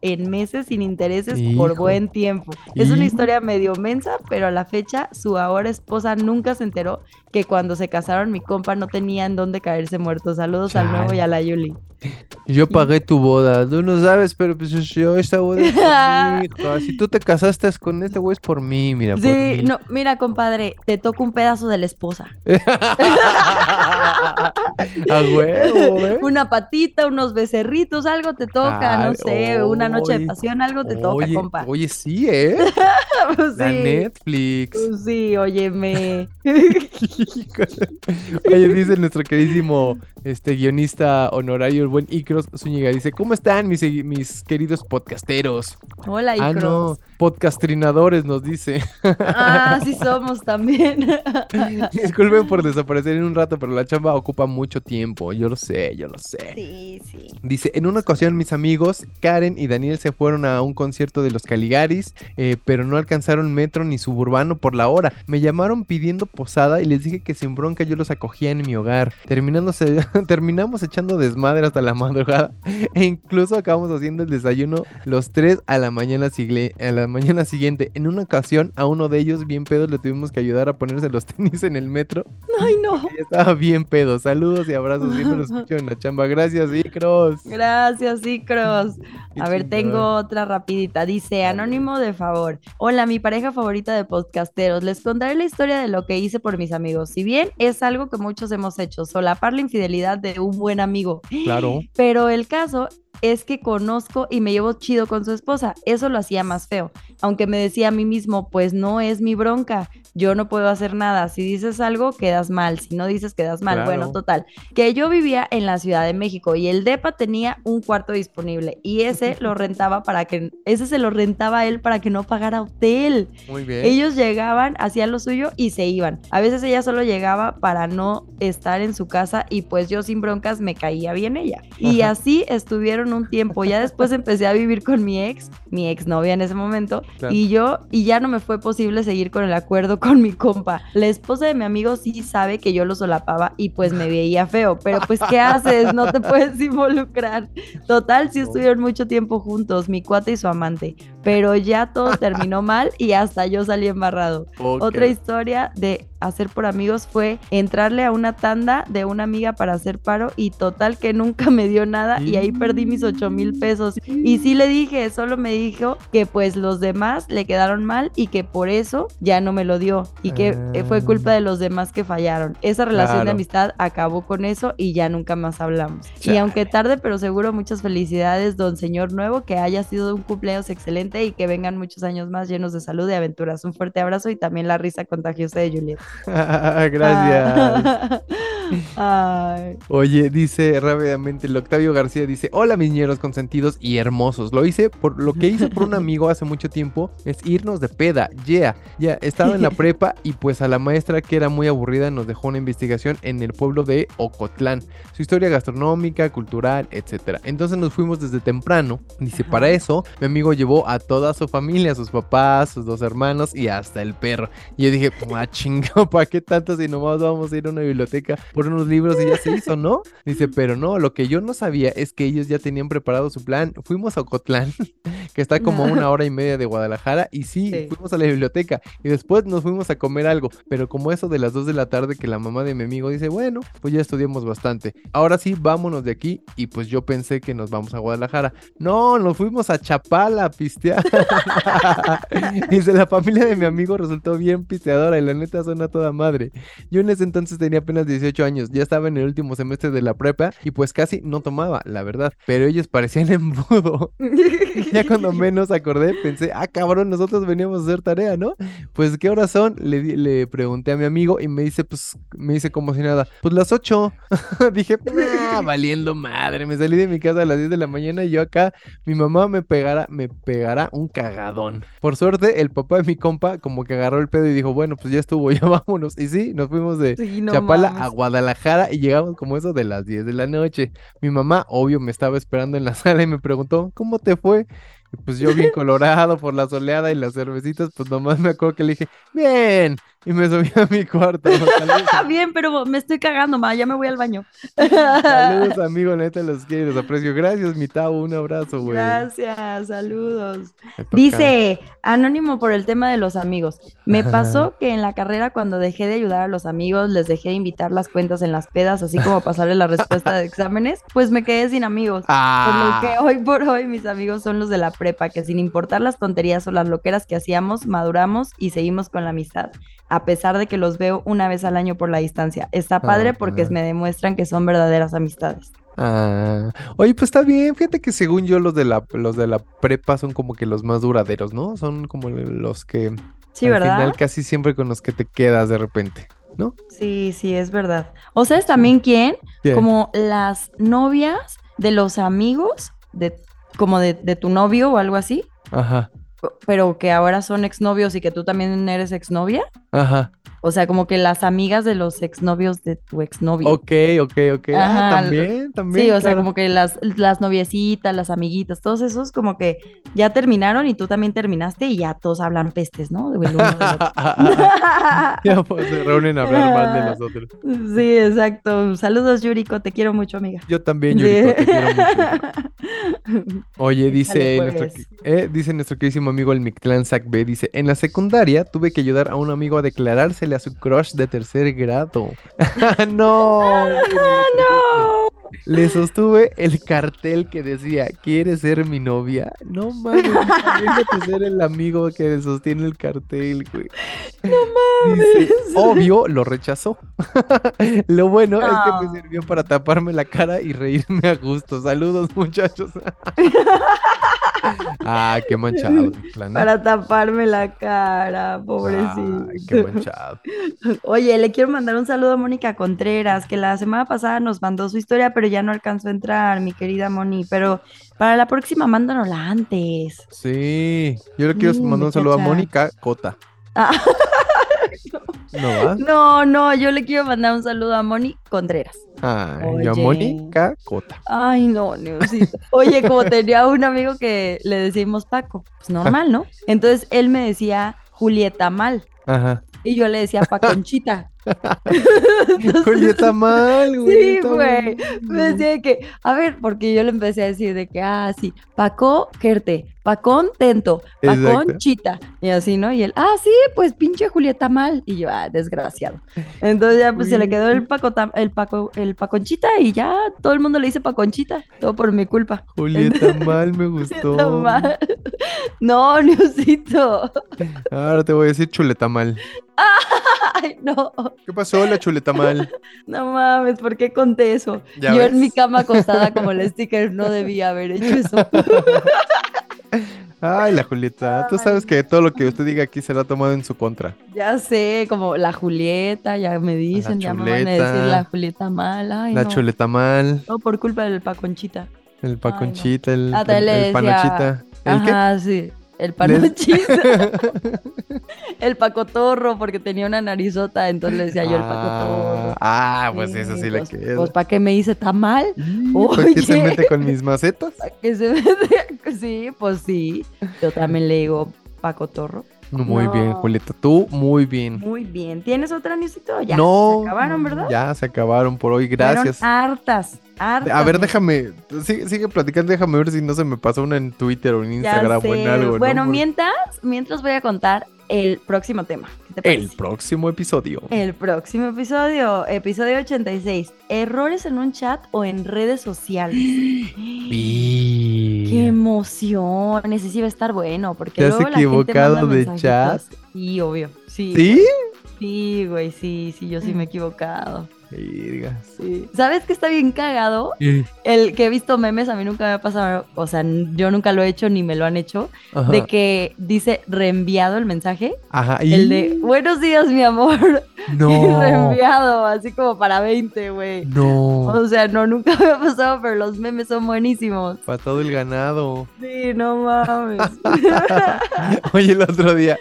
Speaker 2: en meses sin intereses por buen tiempo. Es una historia medio mensa, pero a la fecha su ahora esposa nunca se enteró que cuando se casaron mi compa no tenía en dónde caerse muerto. Saludos al nuevo y a la Yuli.
Speaker 1: Yo pagué tu boda, tú no sabes, pero pues yo esta boda es por mi hija. Si tú te casaste con este güey es por mí, mira, por
Speaker 2: Sí,
Speaker 1: mí.
Speaker 2: no, mira, compadre, te toca un pedazo de la esposa.
Speaker 1: A huevo, ¿eh?
Speaker 2: Una patita, unos becerritos, algo te toca, no sé, una noche de pasión, algo te toca,
Speaker 1: Oye,
Speaker 2: compa.
Speaker 1: oye, sí, ¿eh?
Speaker 2: Pues
Speaker 1: La
Speaker 2: sí,
Speaker 1: Netflix.
Speaker 2: pues sí, óyeme.
Speaker 1: Oye, dice nuestro queridísimo este, guionista honorario, el buen Icros Zúñiga. Dice, ¿cómo están mis, mis queridos podcasteros?
Speaker 2: Hola,
Speaker 1: Ah,
Speaker 2: Icros.
Speaker 1: no, podcastrinadores nos dice.
Speaker 2: Ah, sí somos también.
Speaker 1: Disculpen por desaparecer en un rato, pero la chamba ocupa mucho tiempo. Yo lo sé, yo lo sé.
Speaker 2: sí, sí.
Speaker 1: Dice, en una ocasión mis amigos Karen y Daniel se fueron a un concierto de los Caligaris, eh, pero no alcanzaron metro ni suburbano por la hora. Me llamaron pidiendo posada y les dije que sin bronca yo los acogía en mi hogar. Terminándose, terminamos echando desmadre hasta la madrugada e incluso acabamos haciendo el desayuno los tres a la mañana, a la mañana siguiente. En una ocasión a uno de ellos bien pedos le tuvimos que ayudar a ponerse los tenis en el metro.
Speaker 2: Ay, no.
Speaker 1: Y estaba bien pedo. Saludos y abrazos. Siempre los escucho en la chamba. Gracias, Icros.
Speaker 2: Gracias, Icros. A ver, tengo otra rapidita. Dice, anónimo de favor. Hola, mi pareja favorita de podcasteros. Les contaré la historia de lo que hice por mis amigos. Si bien es algo que muchos hemos hecho, solapar la infidelidad de un buen amigo.
Speaker 1: Claro.
Speaker 2: Pero el caso es que conozco y me llevo chido con su esposa. Eso lo hacía más feo. Aunque me decía a mí mismo, pues no es mi bronca. Yo no puedo hacer nada. Si dices algo, quedas mal. Si no dices, quedas mal.
Speaker 1: Claro.
Speaker 2: Bueno, total. Que yo vivía en la Ciudad de México y el DEPA tenía un cuarto disponible y ese lo rentaba para que, ese se lo rentaba a él para que no pagara hotel.
Speaker 1: Muy bien.
Speaker 2: Ellos llegaban, hacían lo suyo y se iban. A veces ella solo llegaba para no estar en su casa y pues yo sin broncas me caía bien ella. Y así estuvieron un tiempo. Ya después empecé a vivir con mi ex, mi ex novia en ese momento,
Speaker 1: Claro.
Speaker 2: y yo, y ya no me fue posible seguir con el acuerdo con mi compa. La esposa de mi amigo sí sabe que yo lo solapaba y pues me veía feo, pero pues ¿qué haces? No te puedes involucrar. Total, sí estuvieron mucho tiempo juntos, mi cuate y su amante, pero ya todo terminó mal y hasta yo salí embarrado. Otra historia de hacer por amigos fue entrarle a una tanda de una amiga para hacer paro y total que nunca me dio nada y ahí perdí mis 8 mil pesos. Y sí le dije, solo me dijo que pues los demás le quedaron mal y que por eso ya no me lo dio y que eh, fue culpa de los demás que fallaron. Esa relación de amistad acabó con eso y ya nunca más hablamos. Y aunque tarde, pero seguro muchas felicidades, don señor nuevo, que haya sido un cumpleaños excelente y que vengan muchos años más llenos de salud y aventuras. Un fuerte abrazo y también la risa contagiosa de Juliet.
Speaker 1: Gracias.
Speaker 2: Ay.
Speaker 1: Oye, dice rápidamente el Octavio García, dice, hola mis ñeros consentidos y hermosos. Lo hice por lo que hice por un amigo hace mucho tiempo es irnos de peda. Yeah, ya estaba en la prepa y pues a la maestra que era muy aburrida nos dejó una investigación en el pueblo de Ocotlán. Su historia gastronómica, cultural, etcétera. Entonces nos fuimos desde temprano. Dice,
Speaker 2: Ajá.
Speaker 1: para eso mi amigo llevó a toda su familia, sus papás, sus dos hermanos y hasta el perro. Y yo dije, ah, chingado, ¿para qué tanto si nomás vamos a ir a una biblioteca por unos libros y ya se hizo, ¿no? Dice, pero no, lo que yo no sabía es que ellos ya tenían preparado su plan. Fuimos a Ocotlán, que está como a una hora y media de Guadalajara, y sí,
Speaker 2: Sí.
Speaker 1: fuimos a la biblioteca. Y después nos fuimos a comer algo, pero como eso de las 2 de la tarde que la mamá de mi amigo dice, bueno, pues ya estudiamos bastante. Ahora sí, vámonos de aquí. Y pues yo pensé que nos vamos a Guadalajara. No, nos fuimos a Chapala a pistear. Dice, la familia de mi amigo resultó bien pisteadora y la neta suena toda madre. Yo en ese entonces tenía apenas 18 años años, ya estaba en el último semestre de la prepa y pues casi no tomaba, la verdad, pero ellos parecían embudo. ya cuando menos acordé, pensé, ah, cabrón, nosotros veníamos a hacer tarea, ¿no? Pues, ¿qué horas son? Le, le pregunté a mi amigo y me dice, pues, me dice como si nada, pues las 8. Dije, ah, valiendo madre, me salí de mi casa a las 10 de la mañana y yo acá, mi mamá me pegará, me pegará un cagadón. Por suerte, el papá de mi compa como que agarró el pedo y dijo, bueno, pues ya estuvo, ya vámonos. Y sí, nos fuimos de
Speaker 2: Sí, no
Speaker 1: Chapala a
Speaker 2: mames.
Speaker 1: Guadalajara y llegamos como eso de las 10 de la noche. Mi mamá, obvio, me estaba esperando en la sala y me preguntó, ¿cómo te fue? Y pues yo bien colorado por la soleada y las cervecitas, pues nomás me acuerdo que le dije, bien, y me subí a mi cuarto.
Speaker 2: Ah, bien, pero me estoy cagando, ma, ya me voy al baño.
Speaker 1: saludos amigo, neta, los quiero, y los aprecio. Gracias, mi Tavo, un abrazo, güey.
Speaker 2: Gracias, saludos. Dice, anónimo por el tema de los amigos. Me pasó que en la carrera cuando dejé de ayudar a los amigos, les dejé de invitar las cuentas en las pedas, así como pasarles la respuesta de exámenes, pues me quedé sin amigos. Por
Speaker 1: Ah,
Speaker 2: lo que hoy por hoy mis amigos son los de la prepa, que sin importar las tonterías o las loqueras que hacíamos, maduramos y seguimos con la amistad, a pesar de que los veo una vez al año por la distancia. Está padre porque
Speaker 1: Ajá.
Speaker 2: me demuestran que son verdaderas amistades.
Speaker 1: ah. Oye, pues está bien, fíjate que según yo los de la, los de la prepa son como que los más duraderos, ¿no? Son como los que
Speaker 2: Sí,
Speaker 1: al
Speaker 2: ¿verdad?
Speaker 1: final casi siempre con los que te quedas de repente, ¿no?
Speaker 2: Sí, sí, es verdad. ¿O sabes también quién?
Speaker 1: ¿Quién?
Speaker 2: Como las novias de los amigos, de, como de, de tu novio o algo así,
Speaker 1: Ajá,
Speaker 2: pero que ahora son exnovios y que tú también eres exnovia.
Speaker 1: ajá.
Speaker 2: O sea, como que las amigas de los exnovios de tu exnovio.
Speaker 1: Ok, ok, ok. Ah, también, también.
Speaker 2: Sí, o sea, como que las, las noviecitas, las amiguitas, todos esos como que ya terminaron y tú también terminaste y ya todos hablan pestes, ¿no? Del uno del otro.
Speaker 1: ya pues se reúnen a hablar mal de nosotros.
Speaker 2: sí, exacto. Saludos, Yuriko, te quiero mucho, amiga.
Speaker 1: Yo también,
Speaker 2: Sí.
Speaker 1: Yuriko, te quiero mucho. Oye, dice nuestro, eh, dice nuestro queridísimo amigo el Mictlán Sac B, dice, en la secundaria tuve que ayudar a un amigo a declarársele a su crush de tercer grado. no,
Speaker 2: no.
Speaker 1: Le sostuve el cartel que decía, ¿quieres ser mi novia? No mames, déjate ser el amigo que sostiene el cartel, güey. No
Speaker 2: mames.
Speaker 1: obvio, lo rechazó. lo bueno es que me sirvió para taparme la cara y reírme a gusto. Saludos, muchachos. ah, qué manchado, plan.
Speaker 2: Para taparme la cara, pobrecito.
Speaker 1: Ay, qué manchado.
Speaker 2: Oye, le quiero mandar un saludo a Mónica Contreras, que la semana pasada nos mandó su historia, pero ya no alcanzó a entrar, mi querida Moni. Pero para la próxima, mándanosla antes.
Speaker 1: Sí, yo le quiero
Speaker 2: Mm,
Speaker 1: mandar un saludo a. Mónica Cota.
Speaker 2: Ah,
Speaker 1: ¿No va?
Speaker 2: no, no, yo le quiero mandar un saludo a Moni Contreras.
Speaker 1: Ay, yo a. Mónica Cota.
Speaker 2: Ay, no, Neusito. Oye, como tenía un amigo que le decimos Paco, pues normal, ¿no? Entonces él me decía Julieta Mal
Speaker 1: Ajá.
Speaker 2: y yo le decía Paconchita.
Speaker 1: Está mal, güey.
Speaker 2: Sí, güey. Me decía de que, a ver, porque yo le empecé a decir de que, ah, sí, Paco Querte, Pacón Tento, Pacón
Speaker 1: Exacto.
Speaker 2: Chita. Y así, ¿no? Y él, ah, sí, pues pinche Julieta mal. Y yo, ah, desgraciado. Entonces ya pues se le quedó el Paco, el Paco, el Paconchita y ya todo el mundo le dice Paconchita. Todo por mi culpa.
Speaker 1: Julieta mal me gustó.
Speaker 2: Mal. No, Niusito.
Speaker 1: Ahora te voy a decir chuleta mal.
Speaker 2: Ay, no.
Speaker 1: ¿Qué pasó, la chuleta mal?
Speaker 2: No mames, ¿por qué conté eso?
Speaker 1: ¿Ya
Speaker 2: Yo
Speaker 1: ves?
Speaker 2: en mi cama acostada como el sticker no debía haber hecho eso.
Speaker 1: Ay, la Julieta. Tú sabes que todo lo que usted diga aquí será tomado en su contra.
Speaker 2: Ya sé, como la Julieta, ya me dicen, ya me van a decir la Julieta mal. Ay,
Speaker 1: la
Speaker 2: no.
Speaker 1: chuleta mal,
Speaker 2: Todo por culpa del Paconchita.
Speaker 1: el paconchita, el,
Speaker 2: Ah,
Speaker 1: el, el
Speaker 2: decía-
Speaker 1: panochita. ¿El qué?
Speaker 2: Ajá, sí. El panochita. el pacotorro, porque tenía una narizota, entonces le decía yo el pacotorro.
Speaker 1: Ah, ah, pues eso sí le
Speaker 2: pues,
Speaker 1: queda.
Speaker 2: Pues, ¿para qué me hice tan mal?
Speaker 1: ¿Por qué se mete con mis macetas?
Speaker 2: ¿Pa' qué se mete? Sí, pues sí. Yo también le digo pacotorro.
Speaker 1: Muy bien. Julieta. Tú, muy bien.
Speaker 2: Muy bien. ¿Tienes otra newsito? Ya.
Speaker 1: no.
Speaker 2: Se acabaron, ¿verdad?
Speaker 1: Ya se acabaron por hoy.
Speaker 2: Fueron
Speaker 1: Gracias.
Speaker 2: hartas, hartas.
Speaker 1: A ver, déjame, sigue, sigue platicando, déjame ver si no se me pasa una en Twitter o en Instagram o en algo. ¿no?
Speaker 2: Bueno, mientras, mientras voy a contar el próximo tema. ¿Qué te
Speaker 1: El
Speaker 2: parece?
Speaker 1: próximo episodio.
Speaker 2: El próximo episodio, episodio 86. Errores en un chat o en redes sociales.
Speaker 1: Vi.
Speaker 2: ¡Qué emoción! Ese sí va a estar bueno, porque
Speaker 1: ¿Te has
Speaker 2: luego la gente
Speaker 1: equivocado
Speaker 2: manda
Speaker 1: de
Speaker 2: mensajitos. Sí, obvio. Sí.
Speaker 1: ¿Sí?
Speaker 2: Sí, güey, sí, sí, yo sí me he equivocado. Sí. ¿Sabes qué está bien cagado?
Speaker 1: Sí.
Speaker 2: El que he visto memes, a mí nunca me ha pasado, o sea, yo nunca lo he hecho ni me lo han hecho,
Speaker 1: Ajá.
Speaker 2: de que dice reenviado el mensaje.
Speaker 1: Ajá. y-
Speaker 2: El de, buenos días, mi amor. Y
Speaker 1: No.
Speaker 2: reenviado, así como para 20, güey.
Speaker 1: No.
Speaker 2: O sea, no, nunca me ha pasado, pero los memes son buenísimos.
Speaker 1: Para todo el ganado.
Speaker 2: Sí, no mames.
Speaker 1: Oye, el otro día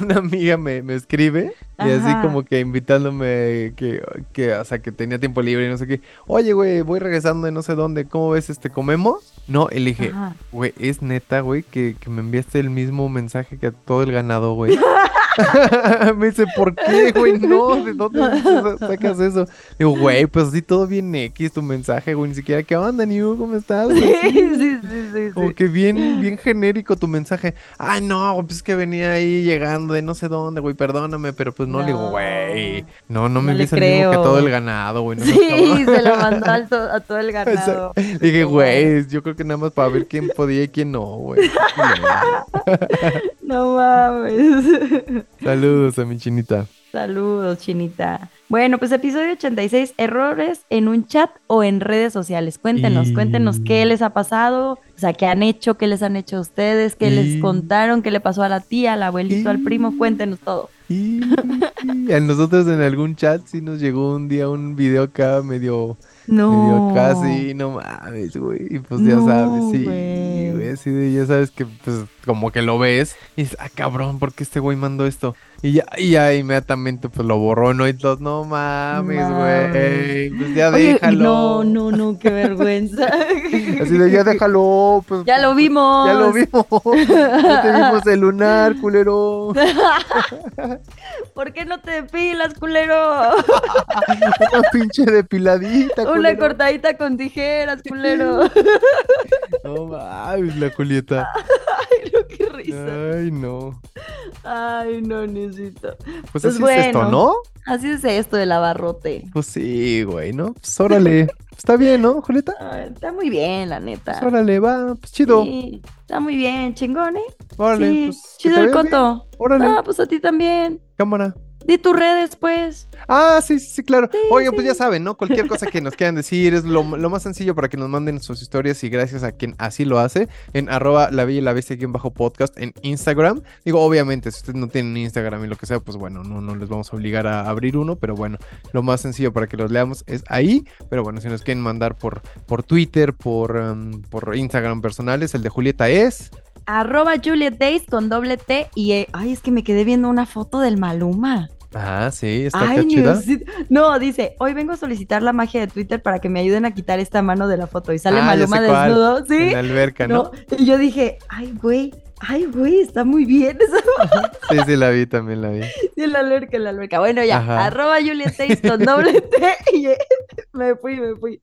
Speaker 1: una amiga me, me escribe y así como que invitándome que, que, o sea, que tenía tiempo libre y no sé qué. Oye, güey, voy regresando de no sé dónde. ¿Cómo ves este? ¿Comemos? No, y le dije,
Speaker 2: Ajá.
Speaker 1: güey, es neta, güey, que, que me enviaste el mismo mensaje que a todo el ganado, güey. me dice, ¿por qué, güey? No, ¿de dónde sa- sacas eso? Digo, güey, pues así todo bien X tu mensaje, güey. Ni siquiera, ¿qué onda, Niu? ¿Cómo estás?
Speaker 2: Sí, sí, sí, sí,
Speaker 1: Como
Speaker 2: sí.
Speaker 1: que bien, bien genérico tu mensaje. Ay, no, pues es que venía ahí llegando de no sé dónde, güey, perdóname, pero pues no, le digo, güey. No, no me
Speaker 2: No
Speaker 1: mismo que todo el ganado, güey. no
Speaker 2: Sí, se lo mandó al to- a todo el ganado.
Speaker 1: Dije, güey, yo creo que nada más para ver quién podía y quién no, güey.
Speaker 2: No mames.
Speaker 1: Saludos a mi chinita.
Speaker 2: Saludos, chinita. Bueno, pues episodio 86, errores en un chat o en redes sociales. Cuéntenos,
Speaker 1: Y-
Speaker 2: cuéntenos qué les ha pasado, o sea, qué han hecho, qué les han hecho a ustedes, qué
Speaker 1: Y-
Speaker 2: les contaron, qué le pasó a la tía, al abuelito, al primo, cuéntenos todo.
Speaker 1: Y a nosotros en algún chat sí nos llegó un día un video acá medio, medio
Speaker 2: No.
Speaker 1: casi, no mames, güey. Y pues ya
Speaker 2: No,
Speaker 1: sabes, sí,
Speaker 2: güey.
Speaker 1: güey, así de, ya sabes que pues como que lo ves y dices, ah, cabrón, ¿por qué este güey mandó esto? Y ya, y ya inmediatamente pues lo borró, ¿no? Y todos, no mames, güey, pues ya
Speaker 2: Oye,
Speaker 1: déjalo.
Speaker 2: no, no, no, qué vergüenza.
Speaker 1: Así de, ya déjalo, pues.
Speaker 2: Ya lo vimos.
Speaker 1: Ya lo vimos. Ya te vimos el lunar, culero.
Speaker 2: ¿Por qué no te pilas, culero?
Speaker 1: Una pinche depiladita,
Speaker 2: Una
Speaker 1: culero.
Speaker 2: cortadita con tijeras, culero.
Speaker 1: No mames, la Julieta.
Speaker 2: Ay, no, qué risa.
Speaker 1: Ay, no.
Speaker 2: Ay, no necesito.
Speaker 1: Pues,
Speaker 2: Pues
Speaker 1: así es esto. ¿no?
Speaker 2: Así es esto del abarrote.
Speaker 1: Pues sí, güey, ¿no? Pues órale. Está bien, ¿no, Julieta?
Speaker 2: Ay, está muy bien, la neta.
Speaker 1: Pues órale, va, pues chido.
Speaker 2: Sí, está muy bien, chingón, ¿eh?
Speaker 1: Órale,
Speaker 2: sí,
Speaker 1: pues.
Speaker 2: chido el
Speaker 1: bien.
Speaker 2: coto.
Speaker 1: Órale,
Speaker 2: Ah, pues a ti también.
Speaker 1: cámara.
Speaker 2: Di tus redes, pues.
Speaker 1: Ah, sí, sí, sí, claro.
Speaker 2: Sí,
Speaker 1: Oigan, pues
Speaker 2: sí.
Speaker 1: ya saben, ¿no? Cualquier cosa que nos quieran decir es lo, lo más sencillo para que nos manden sus historias y gracias a quien así lo hace en arroba la bella y la bestia bajo podcast en Instagram. Digo, obviamente, si ustedes no tienen Instagram y lo que sea, pues bueno, no, no les vamos a obligar a abrir uno, pero bueno, lo más sencillo para que los leamos es ahí. Pero bueno, si nos quieren mandar por, por Twitter, por, um, por Instagram personales, el de Julieta es...
Speaker 2: Arroba Juliet Days con doble T y... eh, ay, es que me quedé viendo una foto del Maluma.
Speaker 1: Ah, sí, está
Speaker 2: Ay,
Speaker 1: chida.
Speaker 2: No, dice, hoy vengo a solicitar la magia de Twitter para que me ayuden a quitar esta mano de la foto. Y sale
Speaker 1: Ah,
Speaker 2: Maluma desnudo, ¿sí?
Speaker 1: En la alberca, ¿no?
Speaker 2: No, y yo dije, ay, güey, ay, güey, está muy bien esa
Speaker 1: Sí, sí, la vi, también la vi.
Speaker 2: Sí, la alberca, la alberca. Bueno, ya,
Speaker 1: Ajá.
Speaker 2: arroba Juliet Days con doble T y eh, me fui, me fui.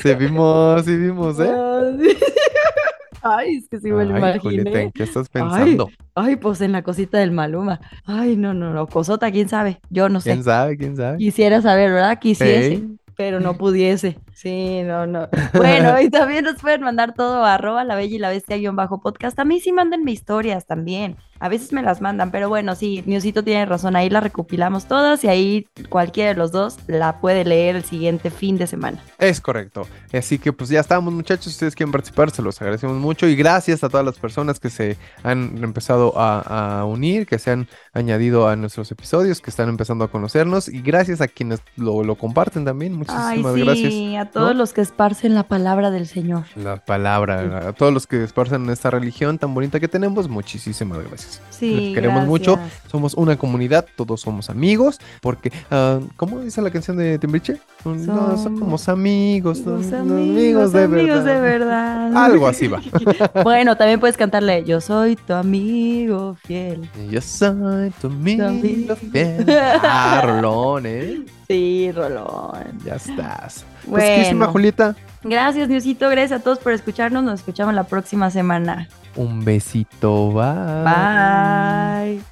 Speaker 1: Sí, vimos, sí vimos, ¿eh?
Speaker 2: Ah, sí. Ay, es que sí me lo
Speaker 1: Ay, Julieta, ¿en
Speaker 2: imaginé.
Speaker 1: qué estás pensando?
Speaker 2: Ay, pues en la cosita del Maluma. Ay, no, no, no, cosota, quién sabe. Yo no sé.
Speaker 1: ¿Quién sabe? ¿Quién sabe?
Speaker 2: Quisiera saber, ¿verdad? Quisiese, pero no pudiese. Sí, no, no. Bueno, y también nos pueden mandar todo a arroba la bella y la bestia guion bajo podcast. A mí sí mándenme historias también. A veces me las mandan, pero bueno, sí, Niosito tiene razón. Ahí las recopilamos todas y ahí cualquiera de los dos la puede leer el siguiente fin de semana.
Speaker 1: Es correcto. Así que pues ya estamos muchachos, si ustedes quieren participar, se los agradecemos mucho y gracias a todas las personas que se han empezado a, a unir, que se han añadido a nuestros episodios, que están empezando a conocernos y gracias a quienes lo, lo comparten también.
Speaker 2: Ay,
Speaker 1: Muchísimas
Speaker 2: sí,
Speaker 1: gracias.
Speaker 2: a todos
Speaker 1: ¿no?
Speaker 2: los que esparcen la palabra del Señor.
Speaker 1: La palabra, a todos los que esparcen esta religión tan bonita que tenemos, muchísimas gracias.
Speaker 2: Sí,
Speaker 1: Les queremos mucho. Somos una comunidad, todos somos amigos, porque, ah, ¿cómo dice la canción de Timbriche? No,
Speaker 2: Somos-
Speaker 1: somos amigos,
Speaker 2: Los
Speaker 1: somos
Speaker 2: amigos, amigos de verdad.
Speaker 1: Algo así va.
Speaker 2: Bueno, también puedes cantarle Yo soy tu amigo fiel.
Speaker 1: Yo soy tu amigo
Speaker 2: amigo.
Speaker 1: fiel. Ah, Rolón, ¿eh?
Speaker 2: Sí, Rolón.
Speaker 1: Ya estás. Pues, ¿qué
Speaker 2: Bueno, gracias, Diosito. Gracias a todos por escucharnos. Nos escuchamos la próxima semana.
Speaker 1: Un besito, bye.
Speaker 2: Bye.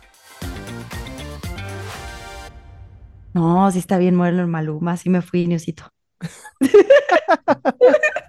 Speaker 2: No, sí está bien muerto el Maluma. Sí me fui, Diosito.